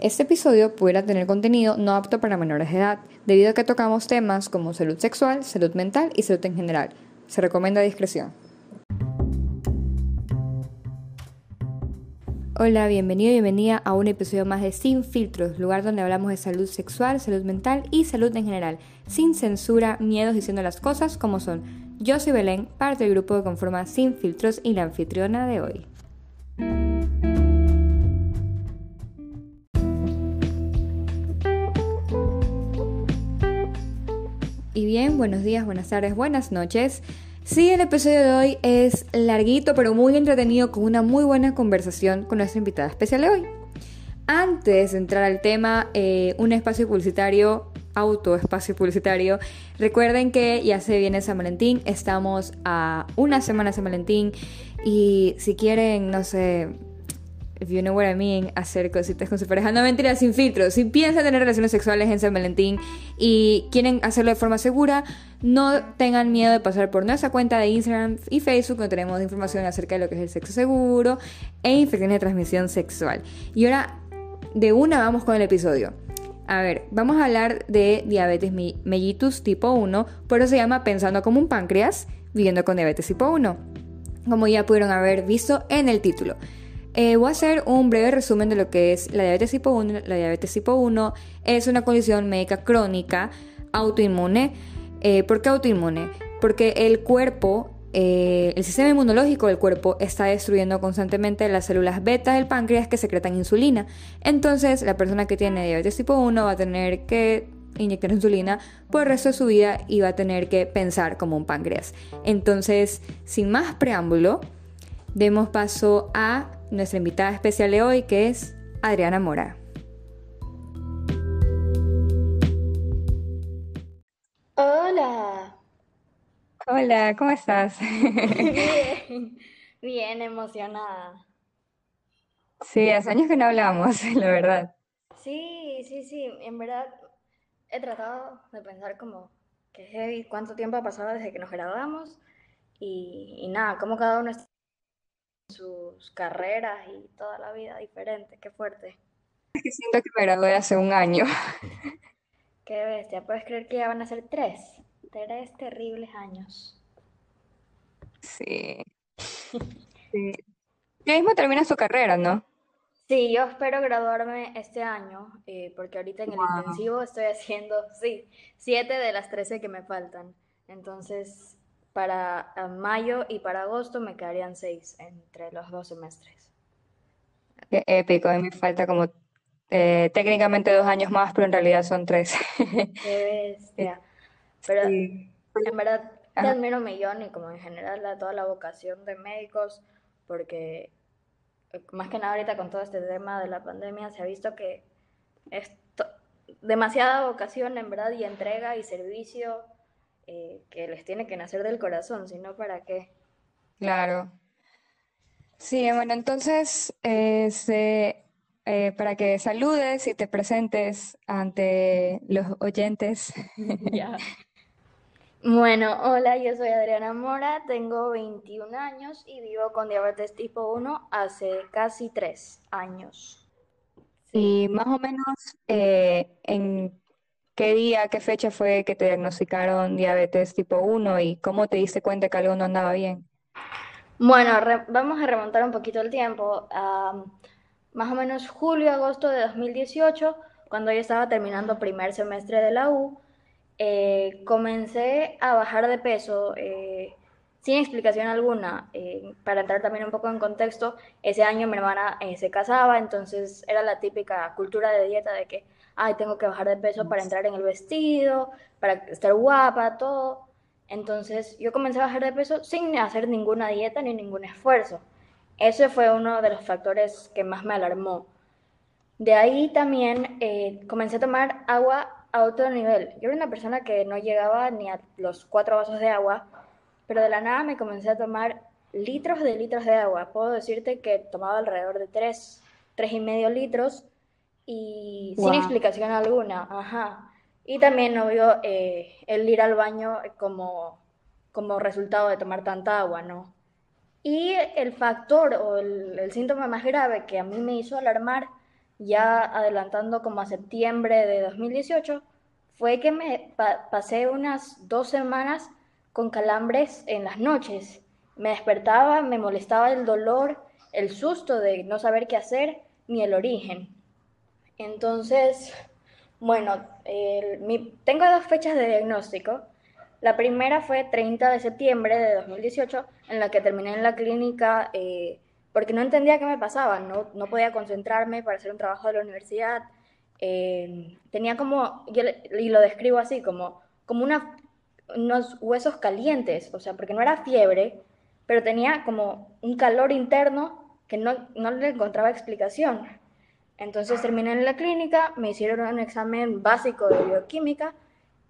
Este episodio pudiera tener contenido no apto para menores de edad, debido a que tocamos temas como salud sexual, salud mental y salud en general. Se recomienda discreción. Hola, bienvenido y bienvenida a un episodio más de Sin Filtros, lugar donde hablamos de salud sexual, salud mental y salud en general, sin censura, miedos, diciendo las cosas como son. Yo soy Belén, parte del grupo que conforma Sin Filtros y la anfitriona de hoy. Y bien, buenos días, buenas tardes, buenas noches. Sí, el episodio de hoy es larguito, pero muy entretenido, con una muy buena conversación con nuestra invitada especial de hoy. Antes de entrar al tema, eh, un espacio publicitario, auto espacio publicitario. Recuerden que ya se viene San Valentín, estamos a una semana San Valentín y si quieren, no sé, if you know what I mean, hacer cositas con su pareja. No mentira, sin filtro. Si piensan tener relaciones sexuales en San Valentín y quieren hacerlo de forma segura, no tengan miedo de pasar por nuestra cuenta de Instagram y Facebook, donde tenemos información acerca de lo que es el sexo seguro e infecciones de transmisión sexual. Y ahora, de una, vamos con el episodio. A ver, vamos a hablar de diabetes mellitus tipo 1, por eso se llama Pensando como un páncreas, viviendo con diabetes tipo 1, como ya pudieron haber visto en el título. Eh, voy a hacer un breve resumen de lo que es la diabetes tipo 1. La diabetes tipo 1 es una condición médica crónica autoinmune. Eh, ¿Por qué autoinmune? Porque el cuerpo, eh, el sistema inmunológico del cuerpo está destruyendo constantemente las células beta del páncreas que secretan insulina. Entonces, la persona que tiene diabetes tipo 1 va a tener que inyectar insulina por el resto de su vida y va a tener que pensar como un páncreas. Entonces, sin más preámbulo, demos paso a nuestra invitada especial de hoy, que es Adriana Mora. Hola. Hola, ¿cómo estás? Bien, bien emocionada. Sí, hace años que no hablamos, la verdad. Sí, sí, sí, en verdad he tratado de pensar como que cuánto tiempo ha pasado desde que nos graduamos y, y nada, cómo cada uno está sus carreras y toda la vida diferente. Qué fuerte. Es que siento que me gradué hace un año. Qué bestia. ¿Puedes creer que ya van a ser tres? Tres terribles años. Sí. sí. Ya mismo termina su carrera, ¿no? Sí, yo espero graduarme este año, eh, porque ahorita en el intensivo estoy haciendo, sí, siete de las trece que me faltan. Entonces, para mayo y para agosto me quedarían seis entre los dos semestres. Qué épico, a mí me falta como eh, técnicamente dos años más, pero en realidad son tres. Qué bestia. Pero en verdad te admiro un millón y como en general a toda la vocación de médicos, porque eh, más que nada ahorita con todo este tema de la pandemia se ha visto que es demasiada vocación en verdad y entrega y servicio eh, que les tiene que nacer del corazón, si no, ¿para qué? Claro. Sí, bueno, entonces, este, eh, para que saludes y te presentes ante los oyentes. Ya. Bueno, hola, yo soy Adriana Mora, tengo 21 años y vivo con diabetes tipo 1 hace casi 3 años. Y más o menos, eh, ¿en ¿Qué día, qué fecha fue que te diagnosticaron diabetes tipo 1 y cómo te diste cuenta que algo no andaba bien? Bueno, vamos a remontar un poquito el tiempo. más o menos julio, agosto de 2018, cuando yo estaba terminando primer semestre de la U, eh, comencé a bajar de peso eh, sin explicación alguna. Eh, para entrar también un poco en contexto, ese año mi hermana se casaba, entonces era la típica cultura de dieta de que ay, tengo que bajar de peso para entrar en el vestido, para estar guapa, todo. Entonces yo comencé a bajar de peso sin hacer ninguna dieta ni ningún esfuerzo. Ese fue uno de los factores que más me alarmó. De ahí también eh, comencé a tomar agua a otro nivel. Yo era una persona que no llegaba ni a los cuatro vasos de agua, pero de la nada me comencé a tomar litros de litros de agua. Puedo decirte que tomaba alrededor de tres, tres y medio litros y sin explicación alguna, ajá. Y también, obvio, eh, el ir al baño como, como resultado de tomar tanta agua, ¿no? Y el factor o el, síntoma más grave que a mí me hizo alarmar ya adelantando como a septiembre de 2018, fue que me pasé unas dos semanas con calambres en las noches. Me despertaba, me molestaba el dolor, el susto de no saber qué hacer, ni el origen. Entonces, bueno, tengo dos fechas de diagnóstico. La primera fue 30 de septiembre de 2018, en la que terminé en la clínica eh, porque no entendía qué me pasaba, no, no podía concentrarme para hacer un trabajo de la universidad. Eh, tenía como, y lo describo así, como, como unos huesos calientes, o sea, porque no era fiebre, pero tenía como un calor interno que no, no le encontraba explicación. Entonces terminé en la clínica, me hicieron un examen básico de bioquímica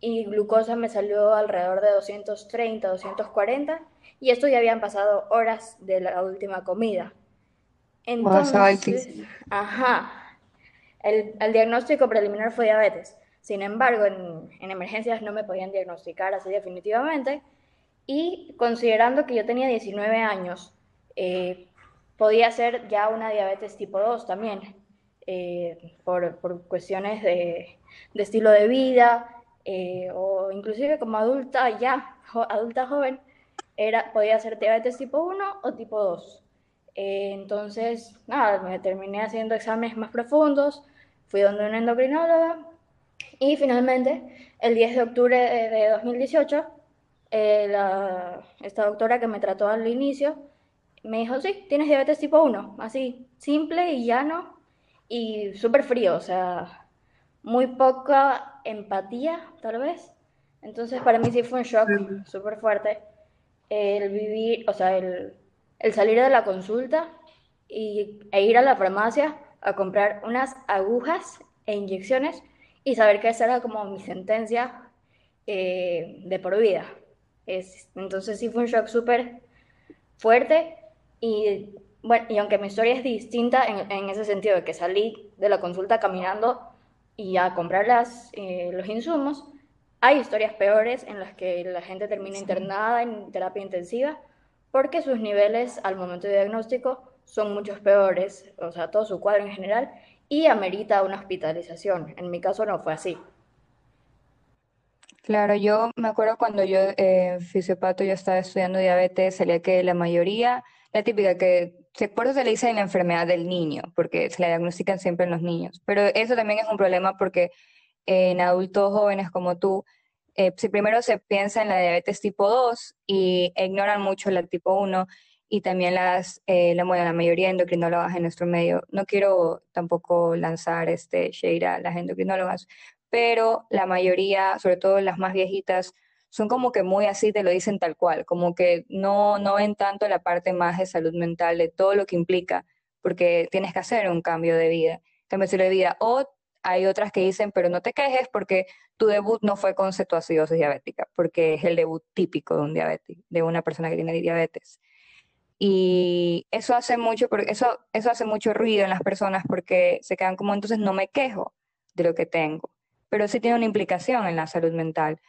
y glucosa me salió alrededor de 230, 240 y esto ya habían pasado horas de la última comida. Entonces, ajá, el, el, diagnóstico preliminar fue diabetes. Sin embargo, en, en, emergencias no me podían diagnosticar así definitivamente. Y considerando que yo tenía 19 años, eh, podía ser ya una diabetes tipo 2 también, eh, por, por, cuestiones de, de, estilo de vida, eh, o inclusive como adulta ya, adulta joven, era, podía ser diabetes tipo 1 o tipo 2. Eh, entonces, nada, me terminé haciendo exámenes más profundos, fui donde una endocrinóloga y finalmente, el 10 de octubre de 2018, eh, la, esta doctora que me trató al inicio me dijo, sí, tienes diabetes tipo 1, así, simple y llano y súper frío, o sea, muy poca empatía, tal vez. Entonces, para mí sí fue un shock súper fuerte el vivir, o sea, el el salir de la consulta y, e ir a la farmacia a comprar unas agujas e inyecciones y saber que esa era como mi sentencia eh, de por vida. Es, entonces sí fue un shock súper fuerte y bueno, y aunque mi historia es distinta en, en, ese sentido de que salí de la consulta caminando y a comprar las, eh, los insumos, hay historias peores en las que la gente termina internada en terapia intensiva porque sus niveles al momento de diagnóstico son muchos peores, o sea, todo su cuadro en general, y amerita una hospitalización. En mi caso no fue así. Claro, yo me acuerdo cuando yo eh, fisiopato yo estaba estudiando diabetes, salía que la mayoría, la típica que por eso se le dice la enfermedad del niño, porque se la diagnostican siempre en los niños. Pero eso también es un problema porque en adultos jóvenes como tú, eh, si primero se piensa en la diabetes tipo 2 y ignoran mucho la tipo 1 y también las, eh, la, la mayoría de endocrinólogas en nuestro medio, no quiero tampoco lanzar este shade a las endocrinólogas, pero la mayoría, sobre todo las más viejitas, son como que muy así, te lo dicen tal cual, como que no, no ven tanto la parte más de salud mental, de todo lo que implica, porque tienes que hacer un cambio de vida, cambio de vida, o hay otras que dicen, pero no te quejes porque tu debut no fue con cetoacidosis diabética, porque es el debut típico de un diabetes, de una persona que tiene diabetes. Y eso hace mucho, eso, eso hace mucho ruido en las personas porque se quedan como entonces no me quejo de lo que tengo, pero sí tiene una implicación en la salud mental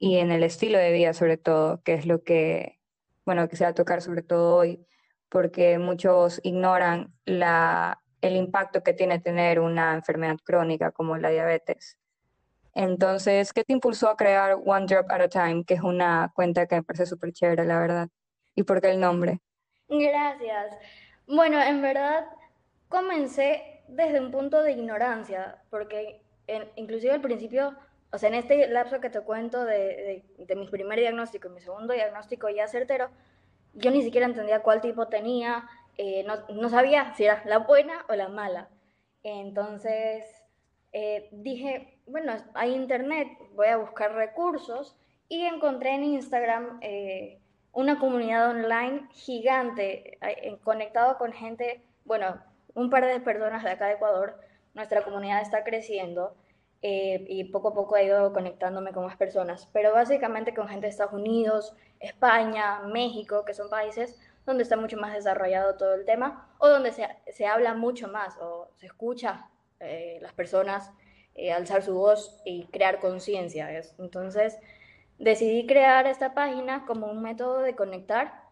y en el estilo de vida sobre todo, que es lo que, bueno, quisiera tocar sobre todo hoy, porque muchos ignoran la, el impacto que tiene tener una enfermedad crónica como la diabetes. Entonces, ¿qué te impulsó a crear One Drop at a Time, que es una cuenta que me parece súper chévere, la verdad? ¿Y por qué el nombre? Gracias. Bueno, en verdad comencé desde un punto de ignorancia, porque inclusive al principio, o sea, en este lapso que te cuento de, de, mi primer diagnóstico y mi segundo diagnóstico ya certero, yo ni siquiera entendía cuál tipo tenía, eh, no, sabía si era la buena o la mala. Entonces eh, dije, bueno, hay internet, voy a buscar recursos y encontré en Instagram eh, una comunidad online gigante, conectado con gente, bueno, un par de personas de acá de Ecuador. Nuestra comunidad está creciendo y poco a poco he ido conectándome con más personas, pero básicamente con gente de Estados Unidos, España, México, que son países donde está mucho más desarrollado todo el tema, o donde se, se habla mucho más, o se escucha eh, las personas eh, alzar su voz y crear conciencia. Entonces, decidí crear esta página como un método de conectar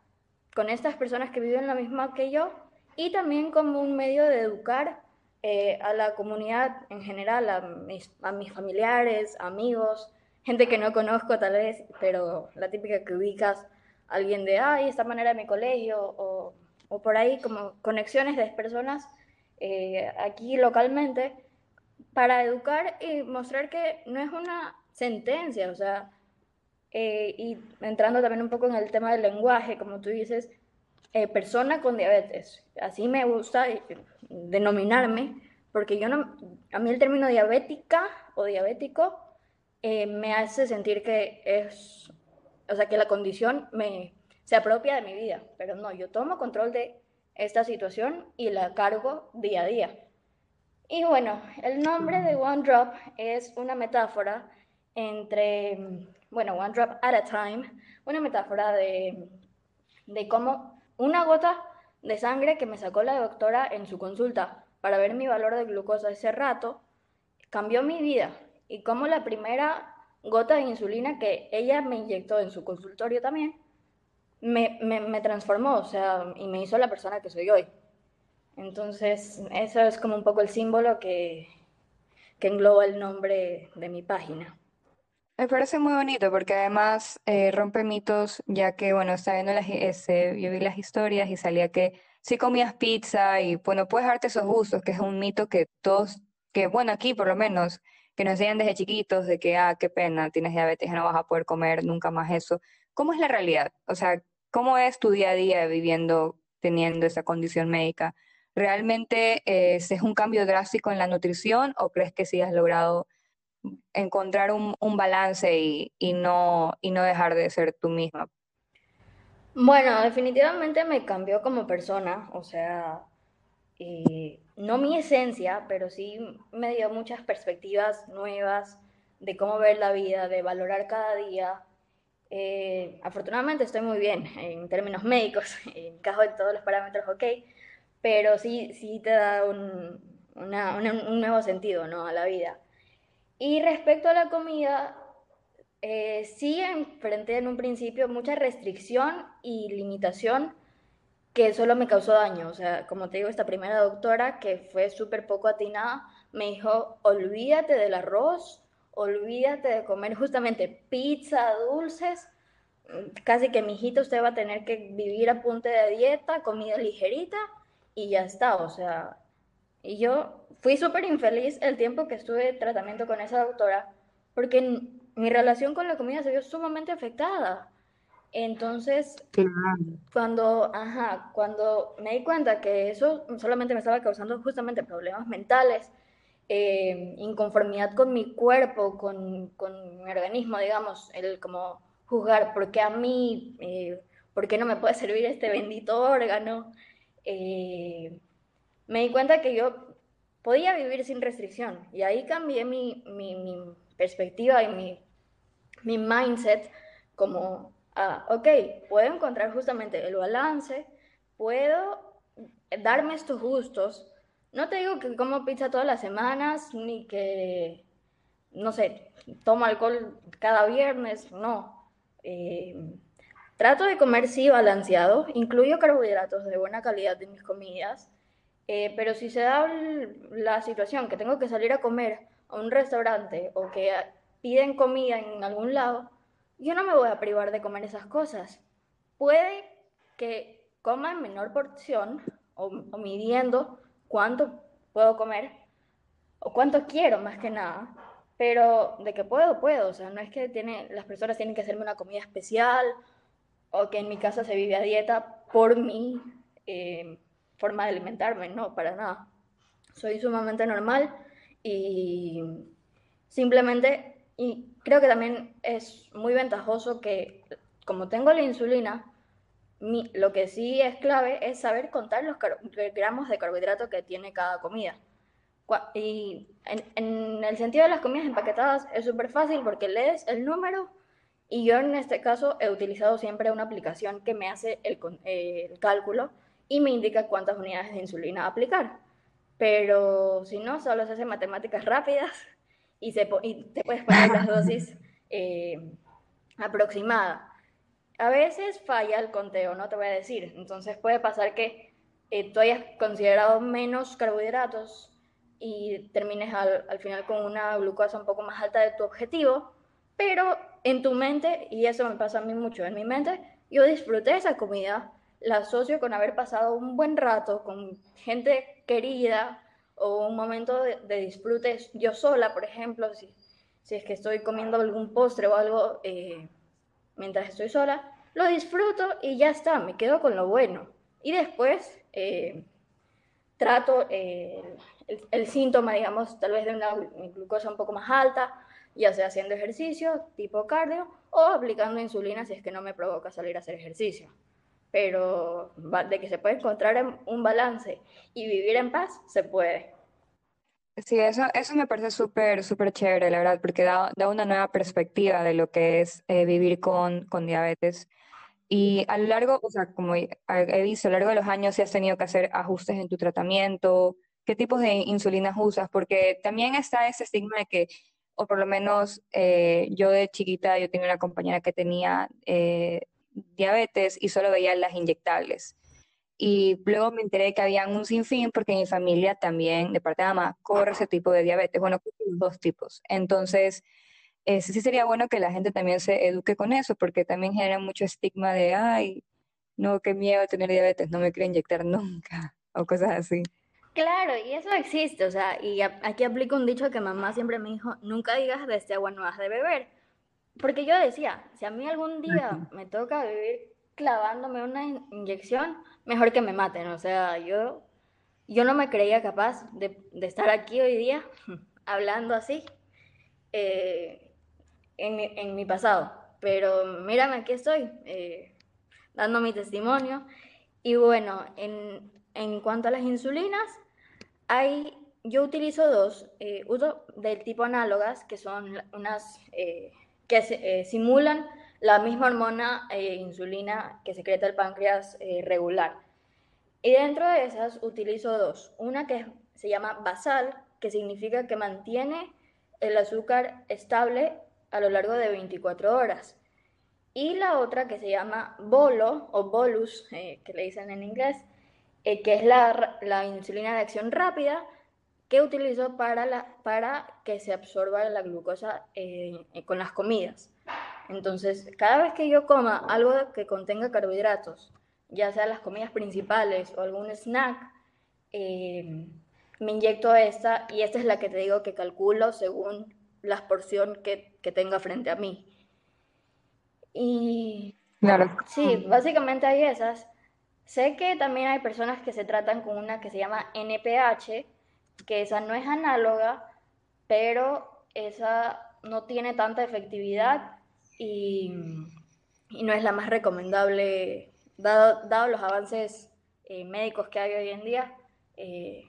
con estas personas que viven lo mismo que yo y también como un medio de educar eh, a la comunidad en general, a mis, familiares, amigos, gente que no conozco tal vez, pero la típica que ubicas, alguien de, ay, esta manera de mi colegio, o, o por ahí como conexiones de personas eh, aquí localmente, para educar y mostrar que no es una sentencia, o sea, eh, y entrando también un poco en el tema del lenguaje, como tú dices, eh, persona con diabetes. Así me gusta denominarme, porque yo no, a mí el término diabética o diabético eh, me hace sentir que es, o sea, que la condición me, se apropia de mi vida, pero no, yo tomo control de esta situación y la cargo día a día. Y bueno, el nombre de One Drop es una metáfora entre, bueno, One Drop at a Time, una metáfora de, de cómo una gota de sangre que me sacó la doctora en su consulta para ver mi valor de glucosa ese rato cambió mi vida y como la primera gota de insulina que ella me inyectó en su consultorio también, me, me, transformó, o sea, y me hizo la persona que soy hoy. Entonces, eso es como un poco el símbolo que, que engloba el nombre de mi página. Me parece muy bonito porque además eh, rompe mitos, ya que, bueno, está viendo las, ese, yo vi las historias y salía que si comías pizza y, bueno, puedes darte esos gustos, que es un mito que todos, que, bueno, aquí por lo menos, que nos enseñan desde chiquitos de que, ah, qué pena, tienes diabetes, no vas a poder comer nunca más eso. ¿Cómo es la realidad? O sea, ¿cómo es tu día a día viviendo, teniendo esa condición médica? ¿Realmente eh, es un cambio drástico en la nutrición o crees que sí has logrado encontrar un, balance y, no, y no dejar de ser tú misma? Bueno, definitivamente me cambió como persona, o sea, no mi esencia, pero sí me dio muchas perspectivas nuevas de cómo ver la vida, de valorar cada día. Eh, afortunadamente estoy muy bien en términos médicos, encajo en todos los parámetros ok, pero sí, sí te da un, un nuevo sentido ¿no? a la vida. Y respecto a la comida, eh, sí enfrenté en un principio mucha restricción y limitación que solo me causó daño. O sea, como te digo, esta primera doctora que fue súper poco atinada, me dijo, olvídate del arroz, olvídate de comer justamente pizza, dulces, casi que mi hijito usted va a tener que vivir a punta de dieta, comida ligerita y ya está. O sea, y yo fui súper infeliz el tiempo que estuve de tratamiento con esa doctora porque mi relación con la comida se vio sumamente afectada. Entonces, cuando, ajá, cuando me di cuenta que eso solamente me estaba causando justamente problemas mentales, eh, inconformidad con mi cuerpo, con, con, mi organismo, digamos, el como juzgar por qué a mí, eh, por qué no me puede servir este bendito órgano, eh, me di cuenta que yo podía vivir sin restricción y ahí cambié mi, mi, mi perspectiva y mi, mi mindset como ah, ok, puedo encontrar justamente el balance, puedo darme estos gustos. No te digo que como pizza todas las semanas, ni que, no sé, tomo alcohol cada viernes, no. Eh, trato de comer sí balanceado, incluyo carbohidratos de buena calidad en mis comidas, eh, pero si se da la situación que tengo que salir a comer a un restaurante o que piden comida en algún lado, yo no me voy a privar de comer esas cosas. Puede que coma en menor porción o, midiendo cuánto puedo comer o cuánto quiero más que nada, pero de que puedo, puedo. O sea, no es que tiene, las personas tienen que hacerme una comida especial o que en mi casa se vive a dieta por mi eh, forma de alimentarme, no, para nada. Soy sumamente normal y simplemente y creo que también es muy ventajoso que, como tengo la insulina, lo que sí es clave es saber contar los gramos de carbohidrato que tiene cada comida. Y en, el sentido de las comidas empaquetadas es súper fácil porque lees el número y yo en este caso he utilizado siempre una aplicación que me hace el cálculo y me indica cuántas unidades de insulina aplicar. Pero si no, solo se hacen matemáticas rápidas y, se, te puedes poner las dosis eh, aproximadas. A veces falla el conteo, no te voy a decir. Entonces puede pasar que eh, tú hayas considerado menos carbohidratos y termines al, al final con una glucosa un poco más alta de tu objetivo, pero en tu mente, y eso me pasa a mí mucho, en mi mente, yo disfruté esa comida, la asocio con haber pasado un buen rato con gente querida o un momento de, disfrute yo sola, por ejemplo, si, si, es que estoy comiendo algún postre o algo eh, mientras estoy sola, lo disfruto y ya está, me quedo con lo bueno. Y después eh, trato eh, el, el, síntoma, digamos, tal vez de una glucosa un poco más alta, ya sea haciendo ejercicio tipo cardio o aplicando insulina si es que no me provoca salir a hacer ejercicio. Pero de que se puede encontrar un balance y vivir en paz, se puede. Sí, eso, eso me parece súper, súper chévere, la verdad, porque da, da, una nueva perspectiva de lo que es eh, vivir con, con diabetes. Y a lo largo, o sea, como he visto, a lo largo de los años, si has tenido que hacer ajustes en tu tratamiento, qué tipos de insulinas usas, porque también está ese estigma de que, o por lo menos eh, yo de chiquita, yo tenía una compañera que tenía eh, diabetes y solo veía las inyectables. Y luego me enteré que había un sinfín porque mi familia también, de parte de mamá, corre ese tipo de diabetes. Bueno, dos tipos. Entonces, eh, sí sería bueno que la gente también se eduque con eso, porque también genera mucho estigma de, ay, no, qué miedo tener diabetes, no me quiero inyectar nunca, o cosas así. Claro, y eso existe, o sea, y aquí aplico un dicho que mamá siempre me dijo, nunca digas de este agua no has de beber. Porque yo decía, si a mí algún día me toca vivir clavándome una inyección, mejor que me maten. O sea, yo, yo no me creía capaz de, de estar aquí hoy día hablando así. Eh, en mi, en mi pasado. Pero mírame, aquí estoy, eh, dando mi testimonio. Y bueno, en, en, cuanto a las insulinas, hay, yo utilizo dos, eh, uso del tipo análogas, que son unas eh, que simulan la misma hormona insulina que secreta el páncreas regular. Y dentro de esas utilizo dos. Una que se llama basal, que significa que mantiene el azúcar estable a lo largo de 24 horas. Y la otra que se llama bolo o bolus, eh, que le dicen en inglés, eh, que es la, la, insulina de acción rápida que utilizo para, la, para que se absorba la glucosa eh, con las comidas. Entonces, cada vez que yo coma algo que contenga carbohidratos, ya sea las comidas principales o algún snack, me inyecto esta y esta es la que te digo que calculo según la porción que, que tenga frente a mí. Y claro. sí, básicamente hay esas. Sé que también hay personas que se tratan con una que se llama NPH, que esa no es análoga, pero esa no tiene tanta efectividad y, no es la más recomendable, dado, dado los avances eh, médicos que hay hoy en día. Eh,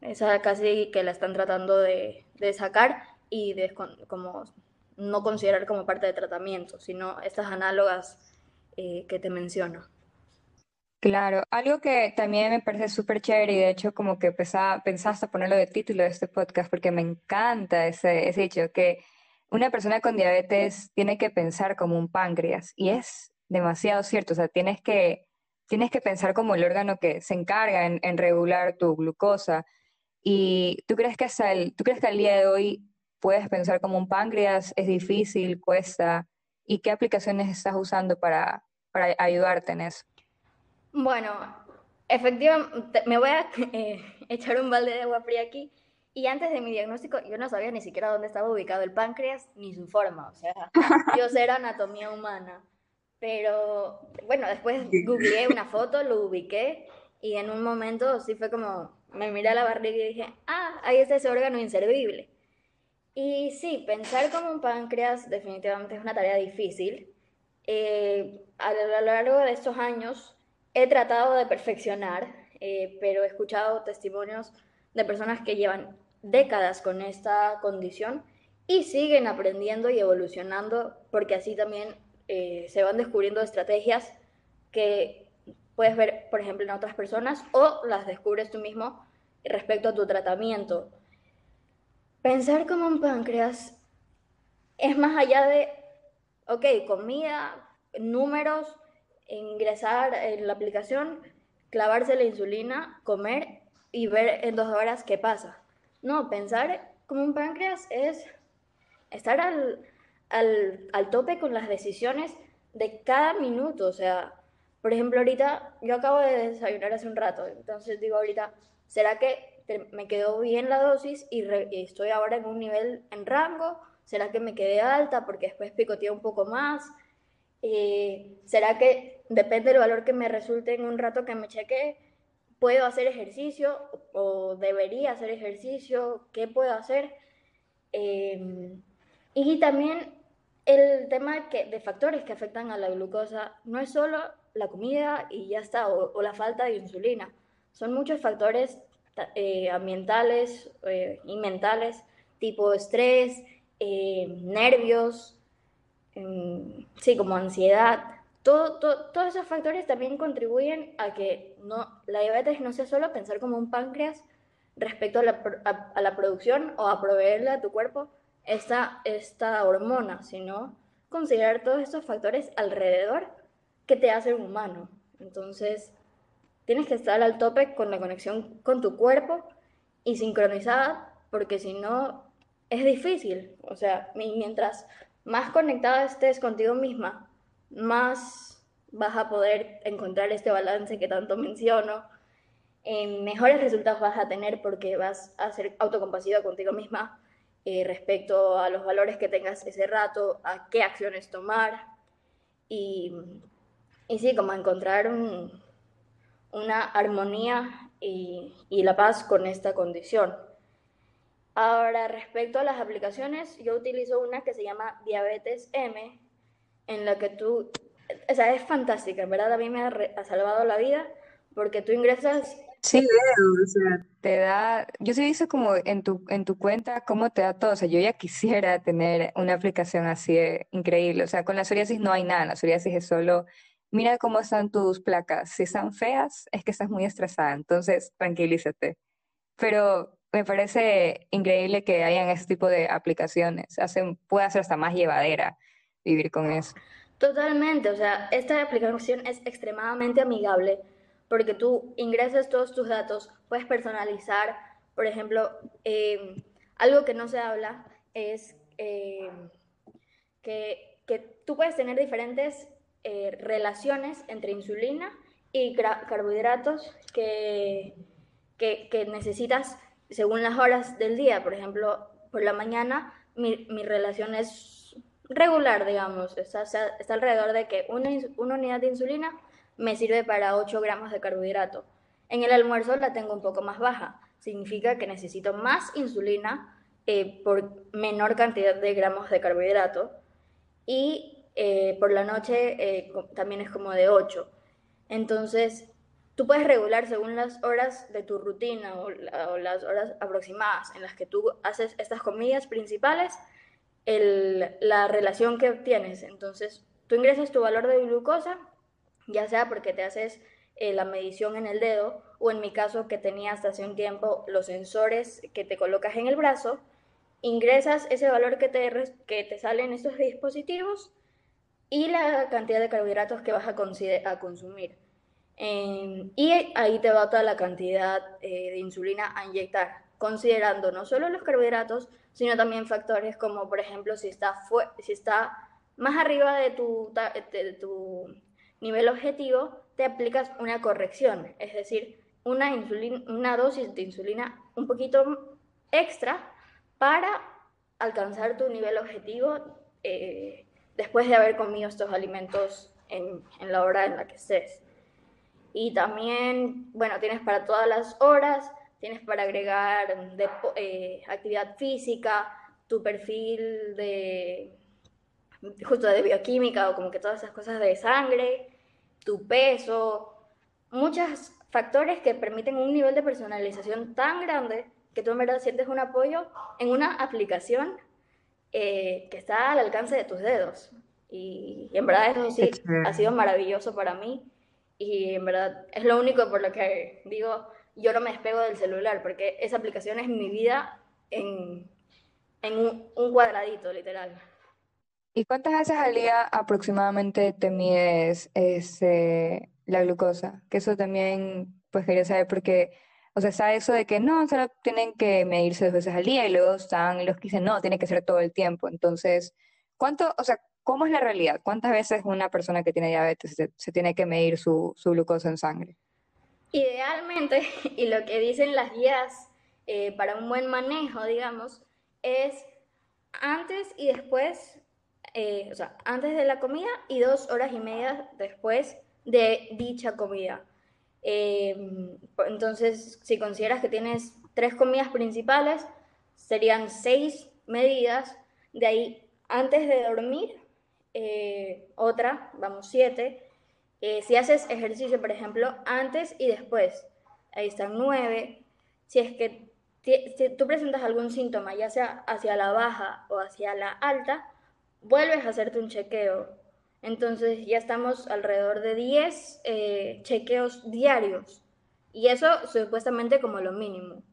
esa casi que la están tratando de, de sacar y de, como no considerar como parte de tratamiento, sino estas análogas eh, que te menciono. Claro, algo que también me parece súper chévere y de hecho como que pensaba, pensaste ponerlo de título de este podcast porque me encanta ese, ese hecho que una persona con diabetes tiene que pensar como un páncreas y es demasiado cierto, o sea, tienes que, tienes que pensar como el órgano que se encarga en, en regular tu glucosa. Y tú crees que hasta el, tú crees que al día de hoy puedes pensar como un páncreas, es difícil, cuesta, y qué aplicaciones estás usando para, para ayudarte en eso. Bueno, efectivamente, me voy a eh, echar un balde de agua fría aquí. Y antes de mi diagnóstico, yo no sabía ni siquiera dónde estaba ubicado el páncreas ni su forma. O sea, yo sé anatomía humana. Pero bueno, después googleé una foto, lo ubiqué y en un momento sí fue como, me miré a la barriga y dije, ah, ahí está ese órgano inservible. Y sí, pensar como un páncreas definitivamente es una tarea difícil. Eh, a lo largo de estos años he tratado de perfeccionar, eh, pero he escuchado testimonios de personas que llevan décadas con esta condición y siguen aprendiendo y evolucionando porque así también eh, se van descubriendo estrategias que puedes ver, por ejemplo, en otras personas o las descubres tú mismo respecto a tu tratamiento. Pensar como un páncreas es más allá de, ok, comida, números, ingresar en la aplicación, clavarse la insulina, comer y ver en dos horas qué pasa. No, pensar como un páncreas es estar al, al, al tope con las decisiones de cada minuto. O sea, por ejemplo, ahorita yo acabo de desayunar hace un rato, entonces digo ahorita, ¿será que me quedó bien la dosis y, estoy ahora en un nivel en rango? ¿Será que me quedé alta porque después picoteé un poco más? Eh, ¿Será que depende del valor que me resulte en un rato que me cheque? ¿Puedo hacer ejercicio o debería hacer ejercicio? ¿Qué puedo hacer? Eh, y también el tema de factores que afectan a la glucosa no es solo la comida y ya está, o, la falta de insulina. Son muchos factores eh, ambientales eh, y mentales, tipo estrés, eh, nervios, em, sí, como ansiedad. Todo, todos esos factores también contribuyen a que la diabetes no sea solo pensar como un páncreas respecto a la, a la producción o a proveerle a tu cuerpo esta, esta hormona, sino considerar todos estos factores alrededor que te hacen humano. Entonces, tienes que estar al tope con la conexión con tu cuerpo y sincronizada, porque si no, es difícil. O sea, mientras más conectada estés contigo misma, más vas a poder encontrar este balance que tanto menciono. mejores resultados vas a tener porque vas a ser autocompasiva contigo misma eh, respecto a los valores que tengas ese rato, a qué acciones tomar y, y sí, como encontrar una armonía y, y la paz con esta condición. Ahora, respecto a las aplicaciones, yo utilizo una que se llama Diabetes M, en la que tú, o sea, es fantástica, en verdad a mí me ha, salvado la vida, porque tú ingresas Sí, o sea, te da, yo sí he como en tu, en tu cuenta cómo te da todo, o sea, yo ya quisiera tener una aplicación así increíble, o sea, con la psoriasis no hay nada, la psoriasis es solo, mira cómo están tus placas, si están feas es que estás muy estresada, entonces tranquilízate, pero me parece increíble que hayan ese tipo de aplicaciones, hacen, puede ser hasta más llevadera vivir con eso. Totalmente, o sea, esta aplicación es extremadamente amigable porque tú ingresas todos tus datos, puedes personalizar, por ejemplo, em, algo que no se habla es em, que, que, tú puedes tener diferentes eh, relaciones entre insulina y carbohidratos que, que, que, necesitas según las horas del día. Por ejemplo, por la mañana mi, mi relación es regular, digamos, está, alrededor de que una, unidad de insulina me sirve para 8 gramos de carbohidrato. En el almuerzo la tengo un poco más baja, significa que necesito más insulina eh, por menor cantidad de gramos de carbohidrato y eh, por la noche eh, también es como de 8. Entonces, tú puedes regular según las horas de tu rutina o, las horas aproximadas en las que tú haces estas comidas principales, la relación que obtienes. Entonces, tú ingresas tu valor de glucosa ya sea porque te haces eh, la medición en el dedo o en mi caso que tenía hasta hace un tiempo los sensores que te colocas en el brazo, ingresas ese valor que te, que te sale en estos dispositivos y la cantidad de carbohidratos que vas a, consumir. Y ahí te va toda la cantidad eh, de insulina a inyectar, considerando no solo los carbohidratos, sino también factores como, por ejemplo, si está, si está más arriba de tu, de tu nivel objetivo, te aplicas una corrección, es decir, una, una dosis de insulina un poquito extra para alcanzar tu nivel objetivo eh, después de haber comido estos alimentos en, la hora en la que estés. Y también, bueno, tienes para todas las horas, tienes para agregar eh, actividad física, tu perfil de justo de bioquímica o como que todas esas cosas de sangre, tu peso, muchos factores que permiten un nivel de personalización tan grande que tú en verdad sientes un apoyo en una aplicación eh, que está al alcance de tus dedos. Y, en verdad eso sí ha sido maravilloso para mí y en verdad es lo único por lo que digo, yo no me despego del celular porque esa aplicación es mi vida en, en un cuadradito, literal. ¿Y cuántas veces al día aproximadamente te mides este, la glucosa? Que eso también, pues quería saber porque O sea, está eso de que no, solo tienen que medirse dos veces al día y luego están los que dicen no, tiene que ser todo el tiempo. Entonces, ¿cuánto, o sea, cómo es la realidad? ¿Cuántas veces una persona que tiene diabetes se, tiene que medir su, su, glucosa en sangre? Idealmente, y lo que dicen las guías eh, para un buen manejo, digamos, es antes y después, eh, o sea, antes de la comida y dos horas y media después de dicha comida. Em, entonces, si consideras que tienes tres comidas principales, serían seis medidas. De ahí, antes de dormir, eh, otra, vamos, siete. Si haces ejercicio, por ejemplo, antes y después, ahí están nueve. Si es que tú presentas algún síntoma, ya sea hacia la baja o hacia la alta, vuelves a hacerte un chequeo entonces ya estamos alrededor de 10 eh, chequeos diarios. Y eso supuestamente como lo mínimo.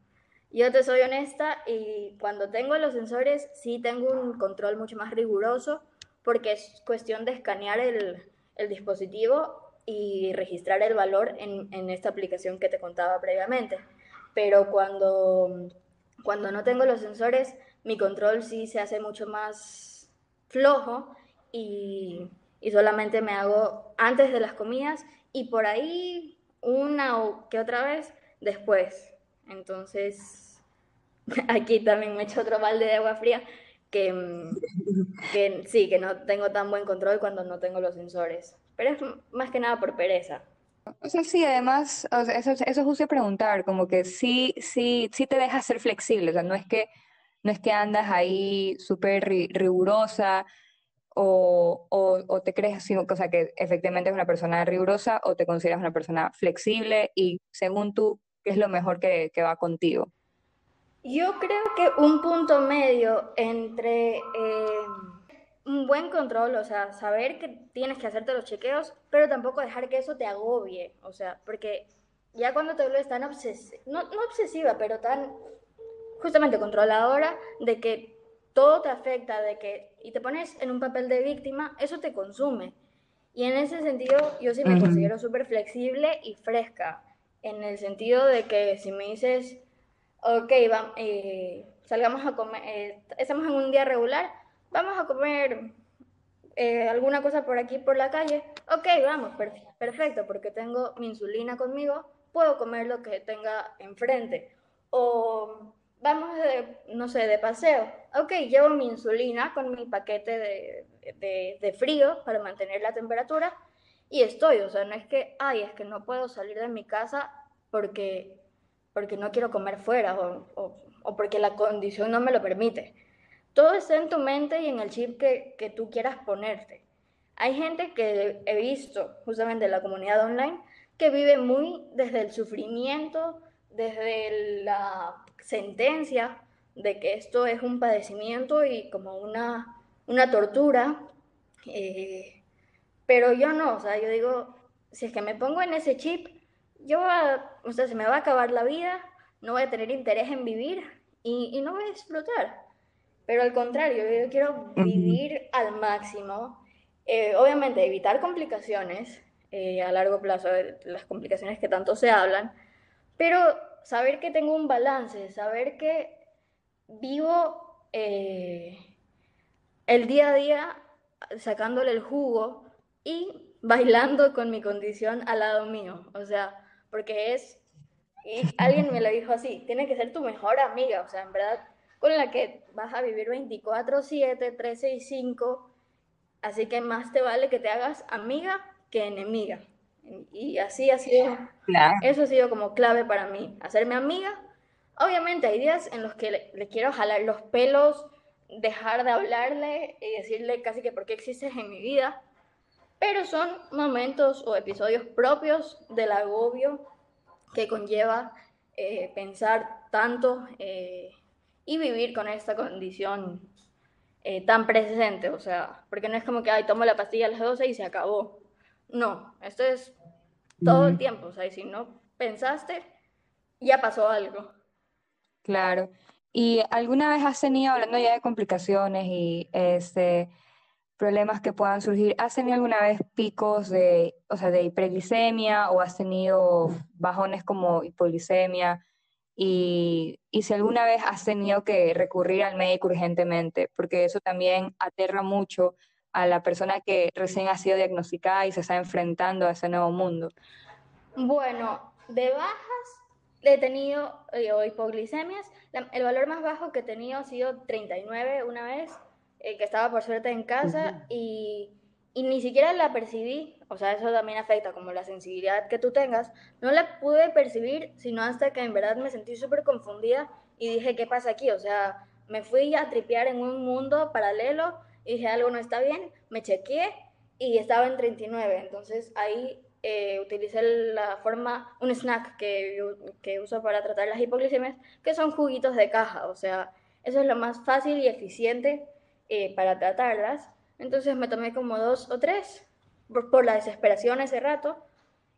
Yo te soy honesta y cuando tengo los sensores sí tengo un control mucho más riguroso porque es cuestión de escanear el, dispositivo y registrar el valor en, en, esta aplicación que te contaba previamente. Pero cuando, cuando no tengo los sensores, mi control sí se hace mucho más flojo y y solamente me hago antes de las comidas y por ahí una o que otra vez después. Entonces, aquí también me echo otro balde de agua fría que, mm, que sí, que no tengo tan buen control cuando no tengo los sensores. Pero es más que nada por pereza. O sea, sí, además, eso, eso es justo preguntar, como que sí, sí, sí te deja ser flexible, o sea, no es que, no es que andas ahí súper rigurosa, o, o, te crees o sea, que efectivamente es una persona rigurosa o te consideras una persona flexible y según tú, ¿qué es lo mejor que, que va contigo? Yo creo que un punto medio entre eh, un buen control, o sea, saber que tienes que hacerte los chequeos, pero tampoco dejar que eso te agobie, o sea, porque ya cuando te vuelves tan obsesiva, no, no obsesiva, pero tan justamente controladora de que todo te afecta de que, y te pones en un papel de víctima, eso te consume. Y en ese sentido, yo sí me considero súper flexible y fresca, en el sentido de que si me dices, ok, eh, salgamos a comer, eh, estamos en un día regular, vamos a comer eh, alguna cosa por aquí, por la calle, ok, vamos, perfecto, porque tengo mi insulina conmigo, puedo comer lo que tenga enfrente. O vamos no sé, de paseo. Ok, llevo mi insulina con mi paquete de, de, frío para mantener la temperatura y estoy, o sea, no es que, ay, es que no puedo salir de mi casa porque, porque no quiero comer fuera o, o, porque la condición no me lo permite. Todo está en tu mente y en el chip que, que tú quieras ponerte. Hay gente que he visto justamente en la comunidad online que vive muy desde el sufrimiento, desde la sentencia de que esto es un padecimiento y como una, una tortura, eh, pero yo no, o sea, yo digo, si es que me pongo en ese chip, yo, o sea, se me va a acabar la vida, no voy a tener interés en vivir y, no voy a disfrutar. Pero al contrario, yo quiero vivir al máximo, eh, obviamente evitar complicaciones eh, a largo plazo, las complicaciones que tanto se hablan, pero saber que tengo un balance, saber que vivo eh, el día a día sacándole el jugo y bailando con mi condición al lado mío. O sea, porque es, y alguien me lo dijo así, tiene que ser tu mejor amiga, o sea, en verdad, con la que vas a vivir 24/7, 13 y 5, así que más te vale que te hagas amiga que enemiga. Y así ha sido, eso ha sido como clave para mí, hacerme amiga. Obviamente hay días en los que le, quiero jalar los pelos, dejar de hablarle y decirle casi que por qué existes en mi vida, pero son momentos o episodios propios del agobio que conlleva eh, pensar tanto eh, y vivir con esta condición eh, tan presente, o sea, porque no es como que, ay, tomo la pastilla a las 12 y se acabó. No, esto es todo el tiempo, o sea, si no pensaste, ya pasó algo. Claro. ¿Y alguna vez has tenido, hablando ya de complicaciones y este, problemas que puedan surgir, has tenido alguna vez picos de, o sea, de hiperglicemia o has tenido bajones como hipoglicemia y, y si alguna vez has tenido que recurrir al médico urgentemente, porque eso también aterra mucho a la persona que recién ha sido diagnosticada y se está enfrentando a ese nuevo mundo. Bueno, de bajas he tenido eh, o hipoglicemias. el valor más bajo que he tenido ha sido 39 una vez, eh, que estaba por suerte en casa y, y, ni siquiera la percibí. O sea, eso también afecta como la sensibilidad que tú tengas. No la pude percibir, sino hasta que en verdad me sentí súper confundida y dije, ¿qué pasa aquí? O sea, me fui a tripear en un mundo paralelo y dije, algo no está bien, me chequeé y estaba en 39. Entonces ahí eh, utilicé la forma, un snack que, que uso para tratar las hipoglicemias, que son juguitos de caja, o sea, eso es lo más fácil y eficiente eh, para tratarlas. Entonces me tomé como dos o tres por, la desesperación ese rato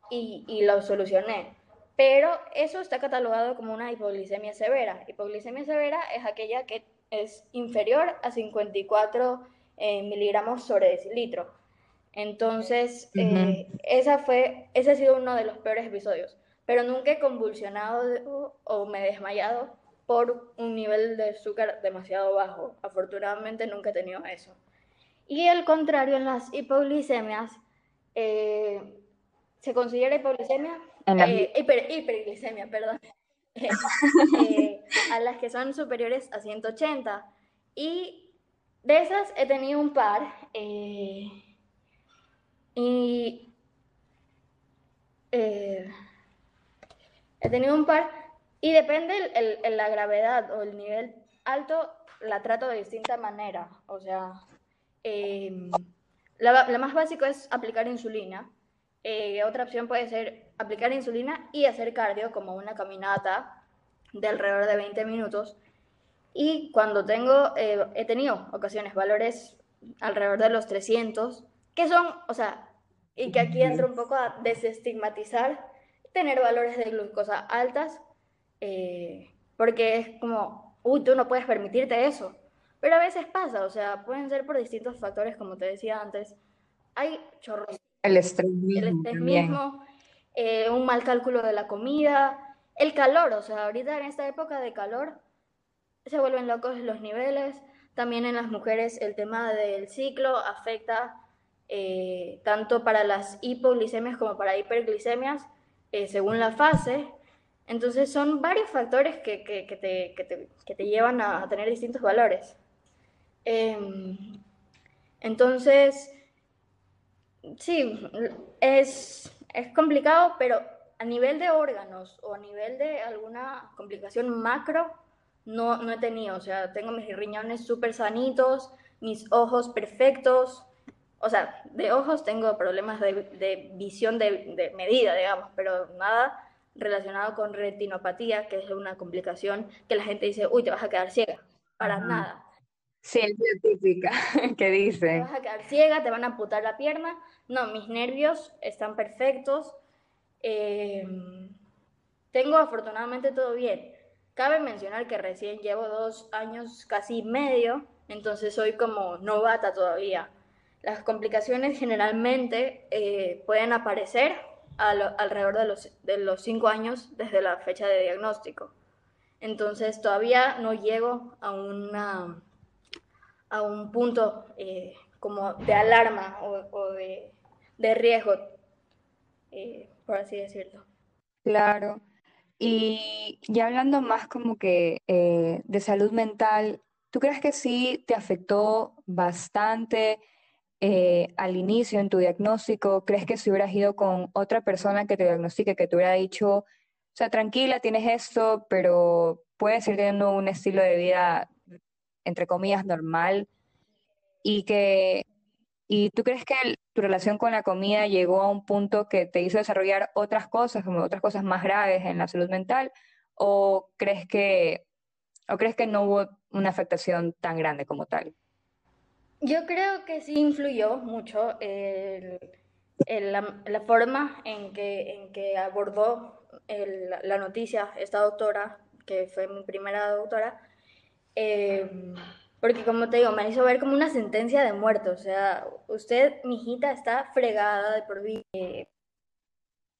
y, y lo solucioné. Pero eso está catalogado como una hipoglicemia severa. Hipoglicemia severa es aquella que es inferior a 54 eh, miligramos sobre decilitro. Entonces, eh, esa fue, ese ha sido uno de los peores episodios. Pero nunca he convulsionado o me he desmayado por un nivel de azúcar demasiado bajo. Afortunadamente nunca he tenido eso. Y al contrario, en las hipoglicemias, eh, ¿se considera hipoglicemia? Eh, hiperglicemia, perdón. a las que son superiores a 180. Y de esas he tenido un par. Y eh, he tenido un par y depende el, la gravedad o el nivel alto, la trato de distinta manera. O sea, em, la, más básico es aplicar insulina. Eh, otra opción puede ser aplicar insulina y hacer cardio como una caminata de alrededor de 20 minutos. Y cuando tengo, eh, he tenido ocasiones, valores alrededor de los 300, que son, o sea, y que aquí entra un poco a desestigmatizar tener valores de glucosa altas, eh, porque es como, uy, tú no puedes permitirte eso. Pero a veces pasa, o sea, pueden ser por distintos factores, como te decía antes. Hay chorros. El estrés mismo. El estrés mismo, eh, un mal cálculo de la comida, el calor, o sea, ahorita en esta época de calor se vuelven locos los niveles. También en las mujeres el tema del ciclo afecta eh, tanto para las hipoglicemias como para hiperglicemias, eh, según la fase. Entonces son varios factores que, que, que, te, que te, llevan a, tener distintos valores. Em, entonces, sí, es, es complicado, pero a nivel de órganos o a nivel de alguna complicación macro, no, no he tenido. O sea, tengo mis riñones súper sanitos, mis ojos perfectos, o sea, de ojos tengo problemas de, visión de, medida, digamos, pero nada relacionado con retinopatía, que es una complicación que la gente dice, uy, te vas a quedar ciega. Para nada. Ciencia típica que dice. Te vas a quedar ciega, te van a amputar la pierna. No, mis nervios están perfectos. Em, tengo afortunadamente todo bien. Cabe mencionar que recién llevo dos años, casi medio, entonces soy como novata todavía. Las complicaciones generalmente eh, pueden aparecer alrededor de los, de los cinco años desde la fecha de diagnóstico. Entonces todavía no llego a, una, a un punto eh, como de alarma o, de, riesgo, eh, por así decirlo. Claro. Y ya hablando más como que de salud mental, ¿tú crees que sí te afectó bastante? Eh, al inicio en tu diagnóstico, crees que si hubieras ido con otra persona que te diagnostique, que te hubiera dicho, o sea, tranquila, tienes esto, pero puedes ir teniendo un estilo de vida, entre comillas, normal, y que, y tú crees que tu relación con la comida llegó a un punto que te hizo desarrollar otras cosas, como otras cosas más graves en la salud mental, o crees que, o crees que no hubo una afectación tan grande como tal? Yo creo que sí influyó mucho la, forma en que, en que abordó la noticia esta doctora, que fue mi primera doctora, em, porque como te digo, me hizo ver como una sentencia de muerte, o sea, usted, mi hijita, está fregada de por vida.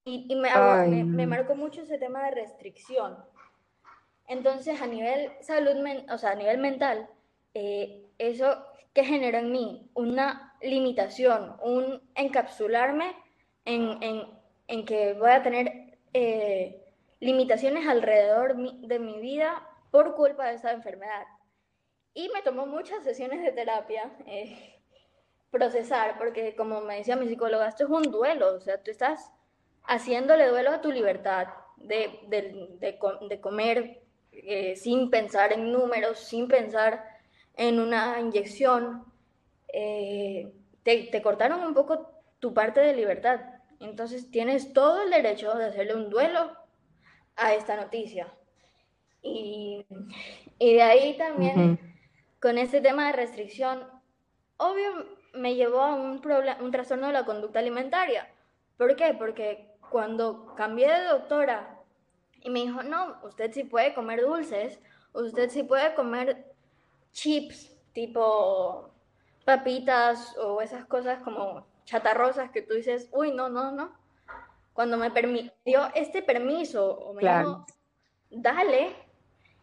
y, me, me, marcó mucho ese tema de restricción, Entonces, a nivel salud, o sea, a nivel mental, eh, eso que generó en mí una limitación, un encapsularme en, en, en que voy a tener eh, limitaciones alrededor de mi vida por culpa de esa enfermedad. Y me tomó muchas sesiones de terapia eh, procesar, porque como me decía mi psicóloga, esto es un duelo, o sea, tú estás haciéndole duelo a tu libertad de, de, de, de comer eh, sin pensar en números, sin pensar en una inyección. Eh, te, te cortaron un poco tu parte de libertad. Entonces tienes todo el derecho de hacerle un duelo a esta noticia. Y, y de ahí también, con ese tema de restricción, obvio me llevó a un, un trastorno de la conducta alimentaria. ¿Por qué? Porque cuando cambié de doctora y me dijo, no, usted sí puede comer dulces, usted sí puede comer chips, tipo papitas o esas cosas como chatarrosas que tú dices, uy, no, no, no. Cuando me permitió este permiso o me dijo, dale,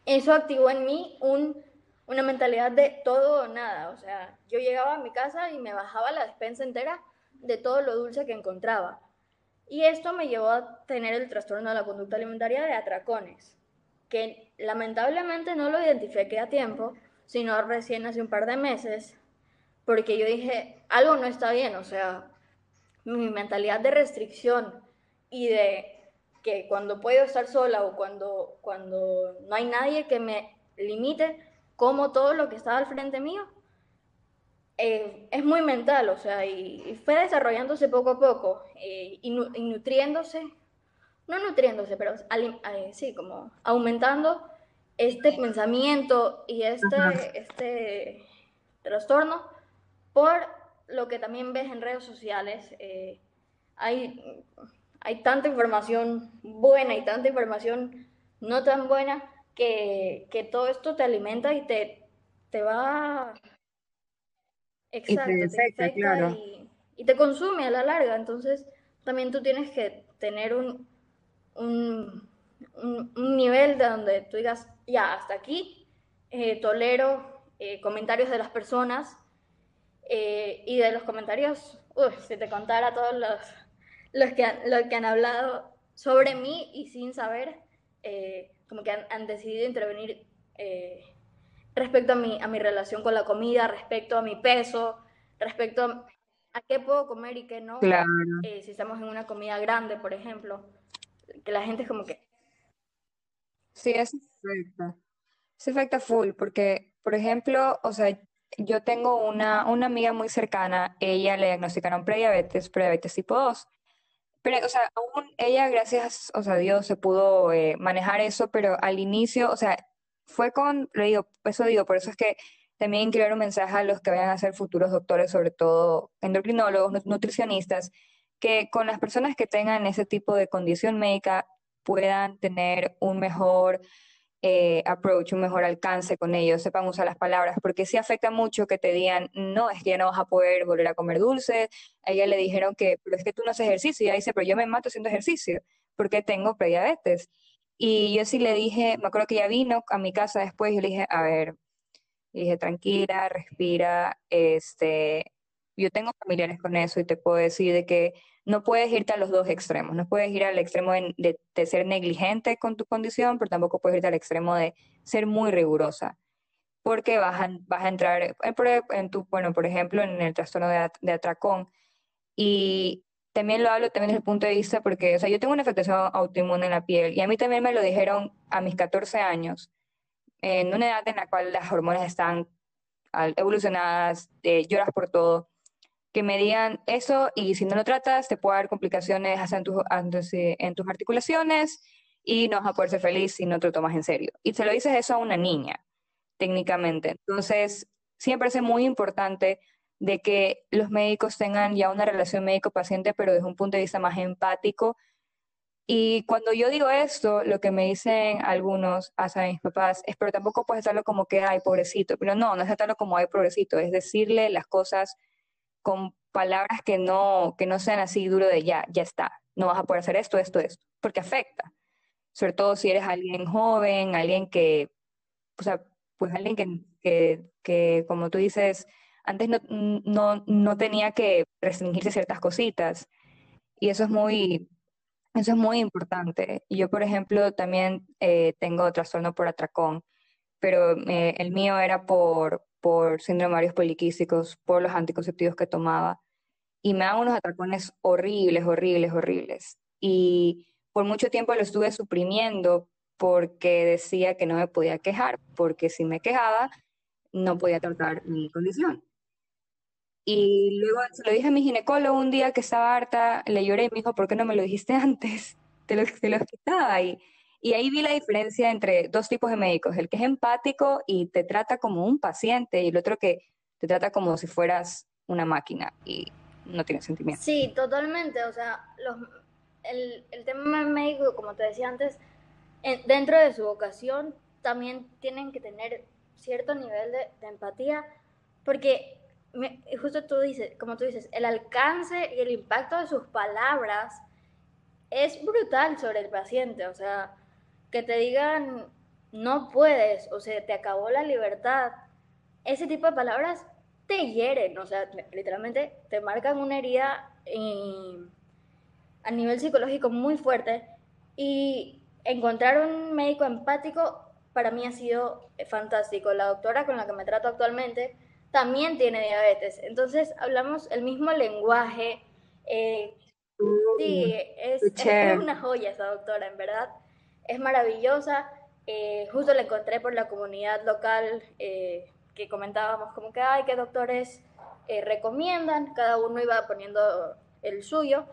eso activó en mí un, una mentalidad de todo o nada. O sea, yo llegaba a mi casa y me bajaba la despensa entera de todo lo dulce que encontraba. Y esto me llevó a tener el trastorno de la conducta alimentaria de atracones, que lamentablemente no lo identifiqué a tiempo, sino recién hace un par de meses, porque yo dije, algo no está bien, o sea, mi mentalidad de restricción y de que cuando puedo estar sola o cuando, cuando no hay nadie que me limite, como todo lo que estaba al frente mío, eh, es muy mental, o sea, y, fue desarrollándose poco a poco eh, y, nutriéndose, no nutriéndose, pero eh, sí, como aumentando este pensamiento y este, este trastorno por lo que también ves en redes sociales. hay, hay tanta información buena y tanta información no tan buena que, que todo esto te alimenta y te, te va Exacto, y te, claro. y, te consume a la larga. Entonces, también tú tienes que tener un, un, un, nivel de donde tú digas, ya, hasta aquí, eh, tolero eh, comentarios de las personas eh, y de los comentarios, si te contara todos los, los, que, han, los que han hablado sobre mí y sin saber, como que han, han decidido intervenir respecto a mi, a mi relación con la comida, respecto a mi peso, respecto a, qué puedo comer y qué no. Claro. Eh, si estamos en una comida grande, por ejemplo, que la gente es como que... Sí, es afecta. Se afecta full, porque, por ejemplo, o sea, yo tengo una, una amiga muy cercana, ella le diagnosticaron prediabetes, prediabetes tipo 2. Pero, o sea, aún ella, gracias o sea, a Dios, se pudo eh, manejar eso, pero al inicio, o sea, fue con, le digo, eso digo, por eso es que también quiero dar un mensaje a los que vayan a ser futuros doctores, sobre todo endocrinólogos, nutricionistas, que con las personas que tengan ese tipo de condición médica puedan tener un mejor eh, approach, un mejor alcance con ellos, sepan usar las palabras, porque sí afecta mucho que te digan, no, es que ya no vas a poder volver a comer dulce. A ella le dijeron que, pero es que tú no haces ejercicio. Y ella dice, pero yo me mato haciendo ejercicio, porque tengo prediabetes. Y yo sí le dije, me acuerdo que ella vino a mi casa después y le dije, a ver, dije, tranquila, respira, este, yo tengo familiares con eso y te puedo decir de que no puedes irte a los dos extremos, no puedes ir al extremo de, ser negligente con tu condición, pero tampoco puedes irte al extremo de ser muy rigurosa, porque vas a, a entrar en, tu, bueno, por ejemplo, en el trastorno de, de atracón, y también lo hablo también desde el punto de vista porque, o sea, yo tengo una afectación autoinmune en la piel y a mí también me lo dijeron a mis 14 años, en una edad en la cual las hormonas están evolucionadas, eh, lloras por todo, que me digan eso y si no lo tratas te puede dar complicaciones en, tus, en tus articulaciones y no vas a poder ser feliz si no te lo tomas en serio. Y se lo dices eso a una niña, técnicamente. Entonces, siempre es muy importante de que los médicos tengan ya una relación médico-paciente, pero desde un punto de vista más empático. Y cuando yo digo esto, lo que me dicen algunos, hasta mis papás, es, pero tampoco puedes hacerlo como que, ay, pobrecito. Pero no, no es tratarlo como, ay, pobrecito, es decirle las cosas con palabras que no, que no sean así duro de ya, ya está, no vas a poder hacer esto, esto, esto, porque afecta. sobre todo si eres alguien joven, alguien que, o sea, pues alguien que, que, que como tú dices, antes no, no, no tenía que restringirse ciertas cositas. Y eso es muy, eso es muy importante. Yo, por ejemplo, también eh, tengo trastorno por atracón, pero eh, el mío era por, por síndrome varios poliquísticos, por los anticonceptivos que tomaba. Y me dan unos atracones horribles, horribles, horribles. Y por mucho tiempo lo estuve suprimiendo porque decía que no me podía quejar, porque si me quejaba no podía tratar mi condición. Y luego se lo dije a mi ginecólogo un día que estaba harta, le lloré y me dijo, ¿por qué no me lo dijiste antes? Te lo, te lo quitaba. Y, y ahí vi la diferencia entre dos tipos de médicos, el que es empático y te trata como un paciente y el otro que te trata como si fueras una máquina y no tiene sentimiento. Sí, totalmente. O sea, los, el, el tema médico, como te decía antes, dentro de su vocación también tienen que tener cierto nivel de, de empatía porque justo tú dices, como tú dices, el alcance y el impacto de sus palabras es brutal sobre el paciente. O sea, que te digan no puedes, o sea, te acabó la libertad. Ese tipo de palabras te hieren, o sea, literalmente te marcan una herida a nivel psicológico muy fuerte. Y encontrar un médico empático para mí ha sido fantástico. La doctora con la que me trato actualmente también tiene diabetes. Entonces hablamos el mismo lenguaje. Eh, sí, es, una joya esa doctora, en verdad. Es maravillosa. Eh, justo la encontré por la comunidad local eh, que comentábamos como que, ay, qué doctores recomiendan. Cada uno iba poniendo el suyo.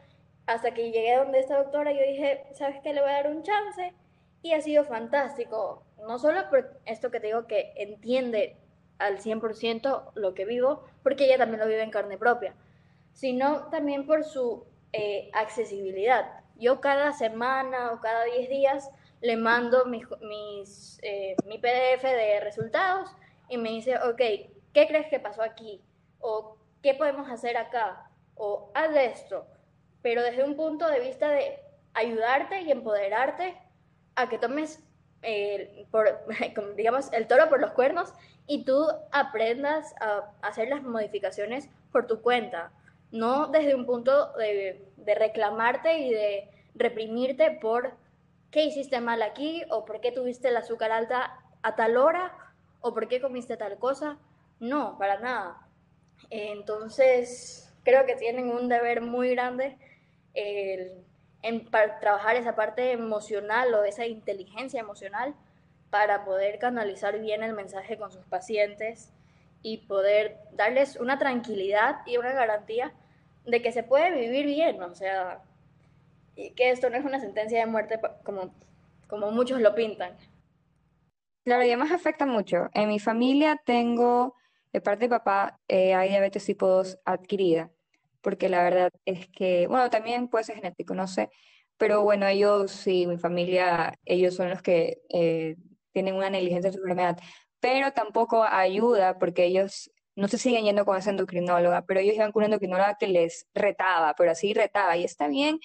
Hasta que llegué donde esta doctora, yo dije, ¿sabes qué? Le voy a dar un chance. Y ha sido fantástico. No solo por esto que te digo que entiende al 100% lo que vivo, porque ella también lo vive en carne propia, sino también por su eh, accesibilidad. Yo cada semana o cada 10 días le mando mis, mis eh, mi PDF de resultados y me dice, ok, ¿qué crees que pasó aquí? O ¿qué podemos hacer acá? O haz esto. Pero desde un punto de vista de ayudarte y empoderarte a que tomes por, digamos, el toro por los cuernos y tú aprendas a hacer las modificaciones por tu cuenta, no desde un punto de, de reclamarte y de reprimirte por qué hiciste mal aquí o por qué tuviste el azúcar alta a tal hora o por qué comiste tal cosa. No, para nada. Entonces, creo que tienen un deber muy grande el en, para trabajar esa parte emocional o esa inteligencia emocional para poder canalizar bien el mensaje con sus pacientes y poder darles una tranquilidad y una garantía de que se puede vivir bien, o sea, y que esto no es una sentencia de muerte como, como muchos lo pintan. Claro, y además afecta mucho. En mi familia tengo, de parte de papá, eh, hay diabetes tipo 2 adquirida porque la verdad es que, bueno, también puede ser genético, no sé, pero bueno, ellos, sí, mi familia, ellos son los que eh, tienen una negligencia en su enfermedad, pero tampoco ayuda porque ellos no se siguen yendo con esa endocrinóloga, pero ellos iban con una endocrinóloga que les retaba, pero así retaba, y está bien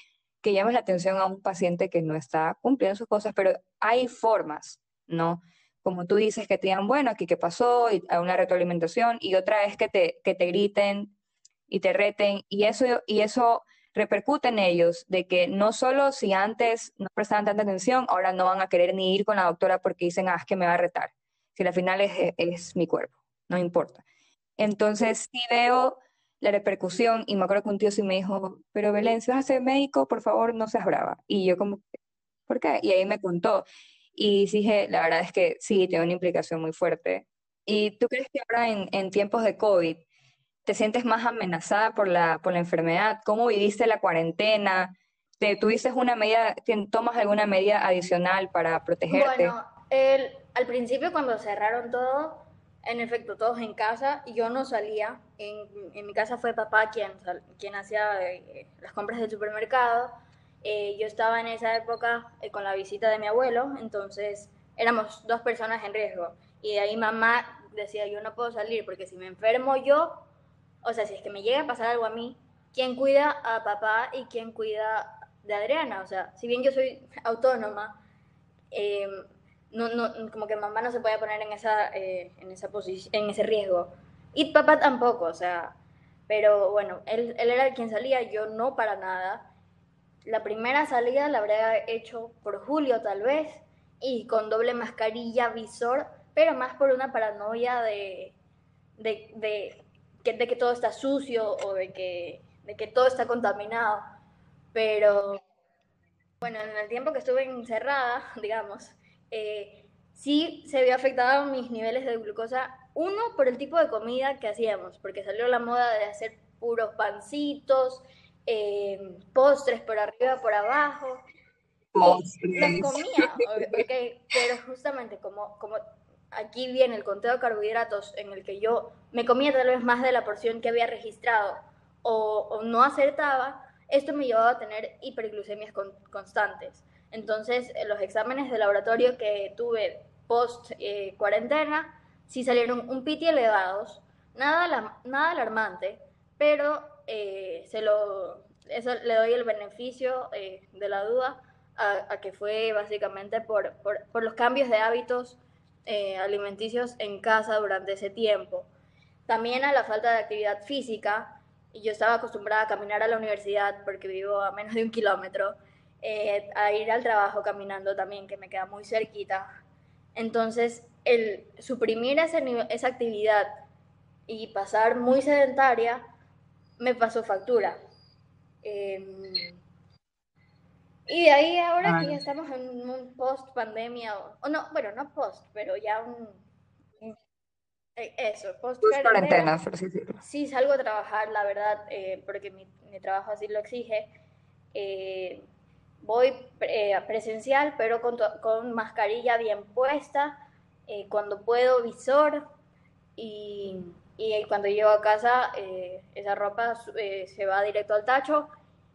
que llames la atención a un paciente que no está cumpliendo sus cosas, pero hay formas, ¿no? Como tú dices, que te digan, bueno, aquí qué pasó, y a una retroalimentación, y otra es que te, que te griten, y te reten y eso, y eso repercute en ellos, de que no solo si antes no prestaban tanta atención, ahora no van a querer ni ir con la doctora porque dicen, ah, es que me va a retar, si al final es, es mi cuerpo, no importa. Entonces sí veo la repercusión y me acuerdo que un tío sí me dijo, pero Belén, si vas a ser médico, por favor no seas brava. Y yo como, ¿por qué? Y ahí me contó. Y dije, la verdad es que sí, tiene una implicación muy fuerte. ¿Y tú crees que ahora en, en tiempos de COVID, te sientes más amenazada por la, por la enfermedad? ¿Cómo viviste la cuarentena? ¿Te, ¿Tuviste una medida, tomas alguna medida adicional para protegerte? Bueno, el, al principio cuando cerraron todo, en efecto, todos en casa, y yo no salía. En, en mi casa fue papá quien, quien hacía eh, las compras del supermercado. Eh, yo estaba en esa época eh, con la visita de mi abuelo, entonces éramos dos personas en riesgo. Y de ahí mamá decía, yo no puedo salir porque si me enfermo yo, o sea, si es que me llega a pasar algo a mí, ¿quién cuida a papá y quién cuida de Adriana? O sea, si bien yo soy autónoma, em, no, no, como que mamá no se podía poner en esa, eh, en esa en ese riesgo. Y papá tampoco, o sea, pero bueno, él, él era el quien salía, yo no para nada. La primera salida la habría hecho por Julio tal vez, y con doble mascarilla, visor, pero más por una paranoia de, de, de, que, de que todo está sucio o de que, de que todo está contaminado. Pero bueno, en el tiempo que estuve encerrada, digamos, eh, sí se vio afectado mis niveles de glucosa. Uno, por el tipo de comida que hacíamos, porque salió la moda de hacer puros pancitos, eh, postres por arriba, por abajo. Los comía, pero justamente como, como aquí viene el conteo de carbohidratos en el que yo me comía tal vez más de la porción que había registrado o, o no acertaba, esto me llevaba a tener hiperglucemias constantes. Entonces, los exámenes de laboratorio que tuve post eh, cuarentena, sí salieron un piti elevados, nada, nada alarmante, pero eh, se lo, eso le doy el beneficio eh, de la duda a, que fue básicamente por, por, por los cambios de hábitos alimenticios en casa durante ese tiempo. También a la falta de actividad física, y yo estaba acostumbrada a caminar a la universidad porque vivo a menos de un kilómetro, eh, a ir al trabajo caminando también, que me queda muy cerquita. Entonces, el suprimir ese, esa actividad y pasar muy sedentaria me pasó factura. Em, y de ahí ahora que ya estamos en un post pandemia, o, no, bueno, no post, pero ya un, eh, eso, post cuarentena. Sí, salgo a trabajar, la verdad, eh, porque mi, trabajo así lo exige. Eh, voy presencial, pero con, con, mascarilla bien puesta, cuando puedo visor y, y, cuando llego a casa esa ropa se va directo al tacho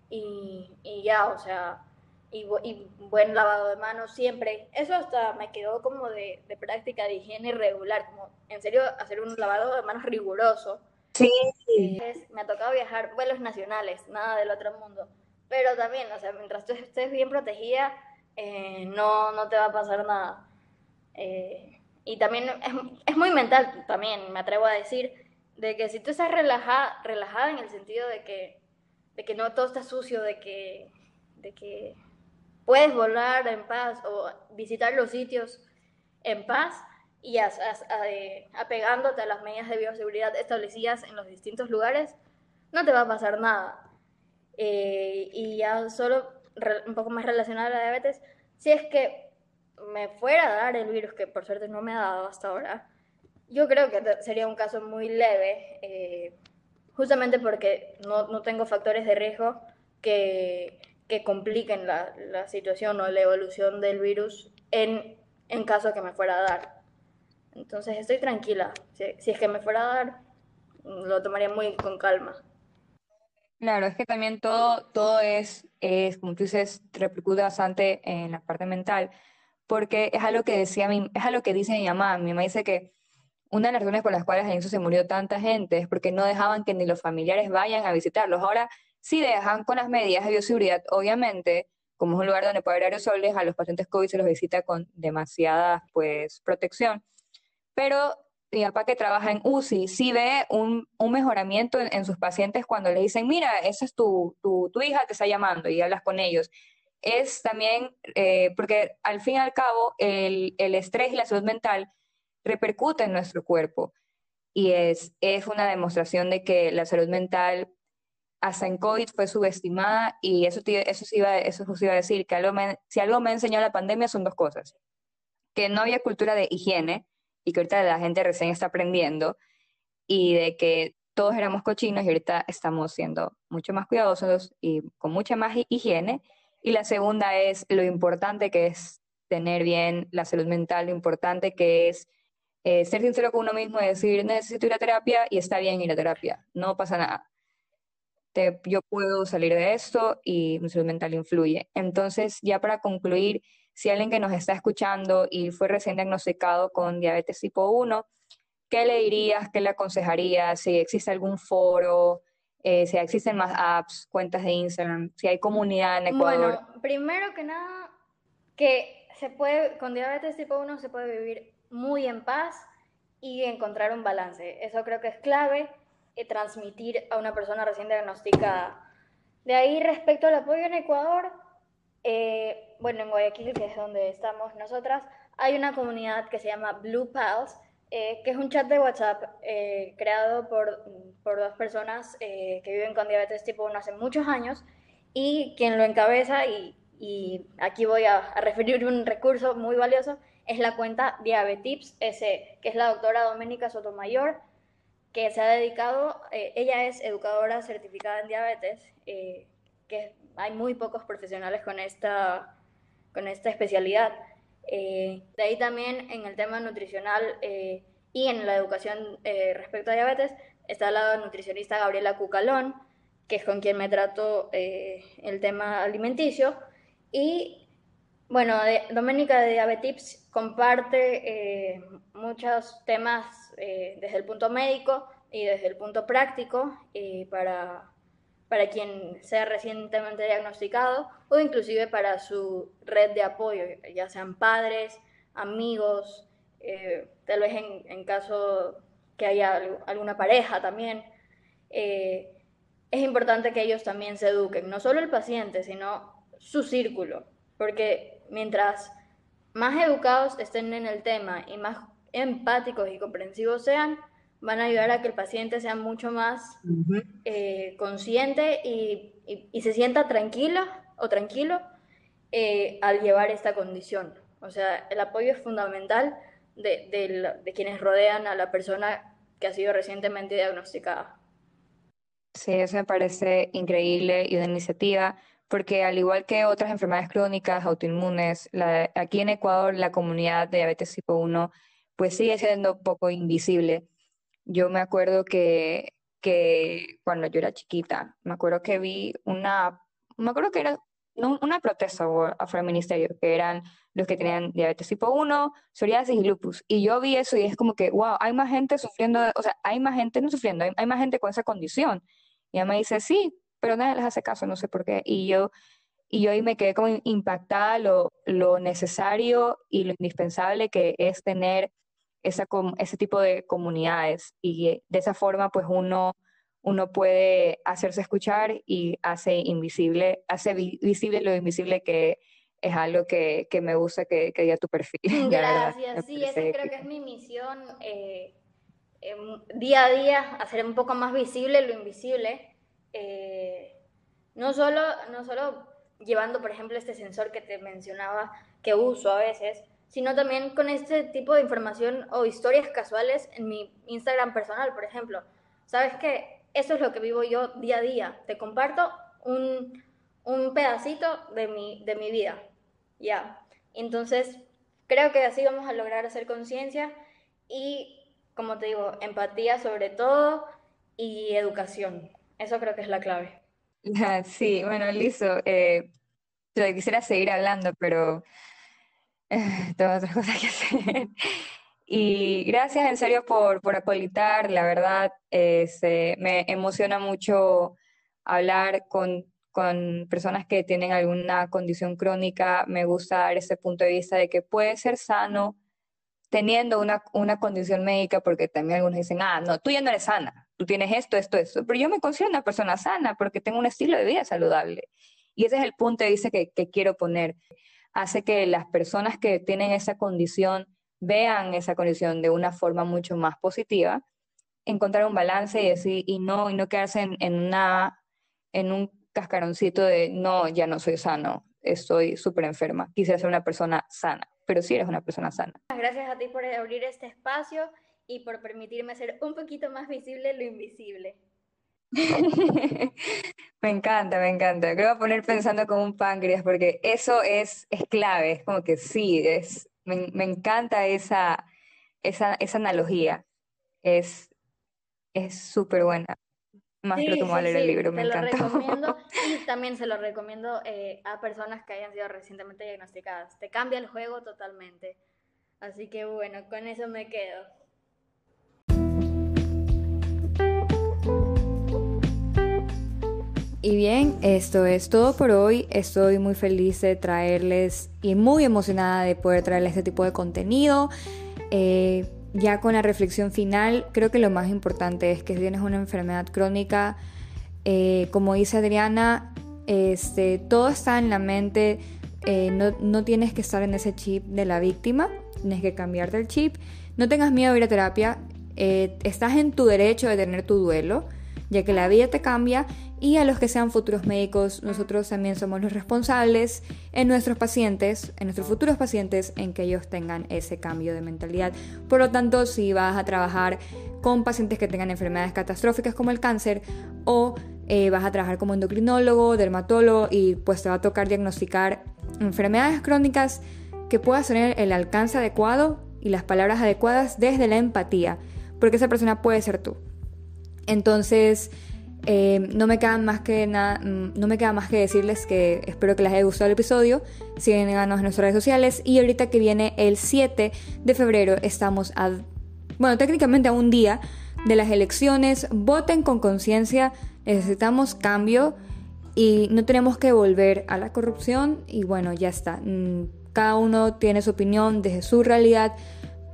y, y ya, o sea, y, buen lavado de manos siempre. Eso hasta me quedó como de, de, práctica de higiene regular, como en serio hacer un lavado de manos riguroso. Sí. me ha tocado viajar vuelos nacionales, nada del otro mundo. Pero también, o sea, mientras tú estés bien protegida, eh, no, no te va a pasar nada. Eh, y también es, es, muy mental, también me atrevo a decir, de que si tú estás relajada, relajada en el sentido de que, de que no todo está sucio, de que, de que puedes volar en paz o visitar los sitios en paz y apegándote a las medidas de bioseguridad establecidas en los distintos lugares, no te va a pasar nada. Eh, y ya solo un poco más relacionado a la diabetes, si es que me fuera a dar el virus, que por suerte no me ha dado hasta ahora, yo creo que sería un caso muy leve, eh, justamente porque no, no tengo factores de riesgo que, que compliquen la, la, situación o la evolución del virus en, en caso que me fuera a dar. Entonces estoy tranquila. Si, si, es que me fuera a dar, lo tomaría muy con calma. Claro, es que también todo, todo es, es, como tú dices, repercute bastante en la parte mental, porque es algo que decía mi, es algo que dice mi mamá. Mi mamá dice que una de las razones por las cuales en eso se murió tanta gente es porque no dejaban que ni los familiares vayan a visitarlos. Ahora si dejan con las medidas de bioseguridad, obviamente, como es un lugar donde puede haber aerosoles, a los pacientes COVID se los visita con demasiada pues, protección. Pero mi papá que trabaja en UCI sí ve un, un mejoramiento en, sus pacientes cuando le dicen, mira, esa es tu, tu, tu, hija, te está llamando y hablas con ellos. Es también, eh, porque al fin y al cabo, el, el estrés y la salud mental repercuten en nuestro cuerpo. Y es, es una demostración de que la salud mental hasta en COVID fue subestimada y eso, eso, sí iba, eso iba a decir, que algo si algo me ha enseñado la pandemia son dos cosas, que no había cultura de higiene y que ahorita la gente recién está aprendiendo y de que todos éramos cochinos y ahorita estamos siendo mucho más cuidadosos y con mucha más higiene. Y la segunda es lo importante que es tener bien la salud mental, lo importante que es eh, ser sincero con uno mismo y decir, necesito ir a terapia y está bien ir a terapia, no pasa nada yo puedo salir de esto y mi salud mental influye. Entonces, ya para concluir, si alguien que nos está escuchando y fue recién diagnosticado con diabetes tipo 1, ¿qué le dirías, qué le aconsejarías? Si existe algún foro, eh, si existen más apps, cuentas de Instagram, si hay comunidad en Ecuador. Bueno, primero que nada, que se puede, con diabetes tipo 1 se puede vivir muy en paz y encontrar un balance. Eso creo que es clave, eh, transmitir a una persona recién diagnosticada. De ahí, respecto al apoyo en Ecuador, eh, bueno, en Guayaquil, que es donde estamos nosotras, hay una comunidad que se llama Blue Pals, eh, que es un chat de WhatsApp creado por, por, dos personas que viven con diabetes tipo 1 hace muchos años y quien lo encabeza, y, y aquí voy a, referir un recurso muy valioso, es la cuenta Diabetips S, que es la doctora Doménica Sotomayor, que se ha dedicado, eh, ella es educadora certificada en diabetes, eh, que hay muy pocos profesionales con esta, con esta especialidad. Eh, de ahí también en el tema nutricional y en la educación respecto a diabetes está la nutricionista Gabriela Cucalón, que es con quien me trato el tema alimenticio. Y bueno, de, Doménica de Diabetips comparte muchos temas eh, desde el punto médico y desde el punto práctico eh, para, para quien sea recientemente diagnosticado o inclusive para su red de apoyo, ya sean padres, amigos, eh, tal vez en, en, caso que haya alguna pareja también. es importante que ellos también se eduquen, no solo el paciente, sino su círculo, porque mientras más educados estén en el tema y más empáticos y comprensivos sean, van a ayudar a que el paciente sea mucho más eh, consciente y, se sienta tranquila o tranquilo eh, al llevar esta condición. O sea, el apoyo es fundamental de, de, quienes rodean a la persona que ha sido recientemente diagnosticada. Sí, eso me parece increíble y una iniciativa, porque al igual que otras enfermedades crónicas, autoinmunes, aquí en Ecuador la comunidad de diabetes tipo 1 pues sigue siendo un poco invisible. Yo me acuerdo que, que cuando yo era chiquita, me acuerdo que vi una, me acuerdo que era una protesta afuera del ministerio, que eran los que tenían diabetes tipo 1, psoriasis y lupus. Y yo vi eso y es como que, wow, hay más gente sufriendo, o sea, hay más gente no sufriendo, hay, más gente con esa condición. Y ella me dice, sí, pero nadie les hace caso, no sé por qué. Y yo, y yo ahí me quedé como impactada lo, lo necesario y lo indispensable que es tener esa, ese tipo de comunidades y de esa forma pues uno, uno puede hacerse escuchar y hace invisible, hace visible lo invisible que es algo que, que me gusta que, que, diga tu perfil. Gracias, sí, esa creo que es mi misión eh, em, día a día, hacer un poco más visible lo invisible. Eh, no, solo, no solo llevando, por ejemplo, este sensor que te mencionaba que uso a veces, sino también con este tipo de información o historias casuales en mi Instagram personal, por ejemplo. Sabes que eso es lo que vivo yo día a día. Te comparto un, un pedacito de mi, de mi vida. Ya. Entonces, creo que así vamos a lograr hacer conciencia y, como te digo, empatía sobre todo y educación. Eso creo que es la clave. Sí, bueno, listo. Eh, quisiera seguir hablando, pero tengo otras cosas que hacer. Y gracias en serio por, por apolitar, la verdad, este, me emociona mucho hablar con, con personas que tienen alguna condición crónica, me gusta dar ese punto de vista de que puede ser sano teniendo una, una condición médica, porque también algunos dicen, ah, no, tú ya no eres sana, tú tienes esto, esto, esto, pero yo me considero una persona sana porque tengo un estilo de vida saludable. Y ese es el punto de vista que, que quiero poner hace que las personas que tienen esa condición vean esa condición de una forma mucho más positiva, encontrar un balance y decir, y no, y no quedarse en, una, en un cascaroncito de, no, ya no soy sano, estoy súper enferma, quisiera ser una persona sana, pero sí eres una persona sana. Gracias a ti por abrir este espacio y por permitirme ser un poquito más visible lo invisible. Me encanta, me encanta. Creo que voy a poner pensando como un páncreas porque eso es, es clave, es como que sí, es, me, me encanta esa, esa, esa analogía. Es súper buena. Más que lo leer el libro, me encanta. Recomiendo y también se lo recomiendo eh, a personas que hayan sido recientemente diagnosticadas. Te cambia el juego totalmente. Así que bueno, con eso me quedo. Y bien, esto es todo por hoy. Estoy muy feliz de traerles y muy emocionada de poder traerles este tipo de contenido. Eh, ya con la reflexión final, creo que lo más importante es que si tienes una enfermedad crónica, eh, como dice Adriana, este, todo está en la mente. Eh, no, no tienes que estar en ese chip de la víctima, tienes que cambiarte el chip. No tengas miedo a ir a terapia. estás en tu derecho de tener tu duelo ya que la vida te cambia y a los que sean futuros médicos, nosotros también somos los responsables en nuestros pacientes, en nuestros futuros pacientes, en que ellos tengan ese cambio de mentalidad. Por lo tanto, si vas a trabajar con pacientes que tengan enfermedades catastróficas como el cáncer o eh, vas a trabajar como endocrinólogo, dermatólogo y pues te va a tocar diagnosticar enfermedades crónicas que puedas tener el alcance adecuado y las palabras adecuadas desde la empatía, porque esa persona puede ser tú. Entonces, eh, no, me queda más que mm, no me queda más que decirles que espero que les haya gustado el episodio. Síganos en nuestras redes sociales. Y ahorita que viene el 7 de febrero, estamos a. Bueno, técnicamente a un día de las elecciones. Voten con conciencia. Necesitamos cambio. Y no tenemos que volver a la corrupción. Y bueno, ya está. Mm, cada uno tiene su opinión desde su realidad.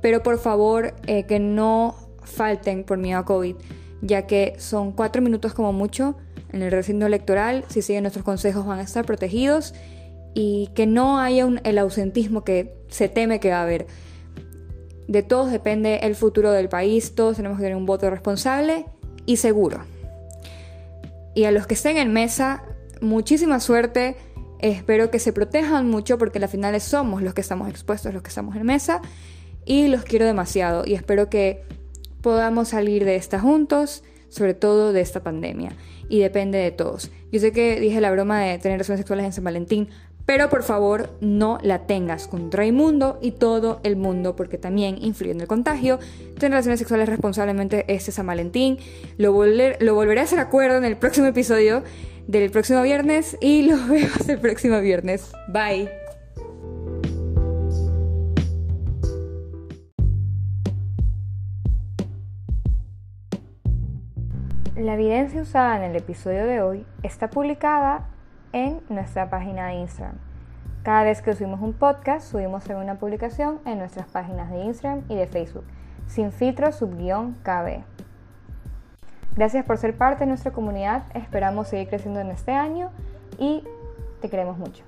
Pero por favor, eh, que no falten por miedo a COVID ya que son cuatro minutos como mucho en el recinto electoral, si siguen nuestros consejos van a estar protegidos y que no haya el ausentismo que se teme que va a haber. De todos depende el futuro del país, todos tenemos que tener un voto responsable y seguro. Y a los que estén en mesa, muchísima suerte. Espero que se protejan mucho porque al final somos los que estamos expuestos, los que estamos en mesa. Y los quiero demasiado y espero que podamos salir de esta juntos, sobre todo de esta pandemia. Y depende de todos. Yo sé que dije la broma de tener relaciones sexuales en San Valentín, pero por favor no la tengas con Raimundo y todo el mundo, porque también influye en el contagio. Tener relaciones sexuales responsablemente este San Valentín. Lo, lo volveré a hacer acuerdo en el próximo episodio del próximo viernes y lo vemos el próximo viernes. Bye. La evidencia usada en el episodio de hoy está publicada en nuestra página de Instagram. Cada vez que subimos un podcast, subimos una publicación en nuestras páginas de Instagram y de Facebook, sin filtro subguión KB. Gracias por ser parte de nuestra comunidad, esperamos seguir creciendo en este año y te queremos mucho.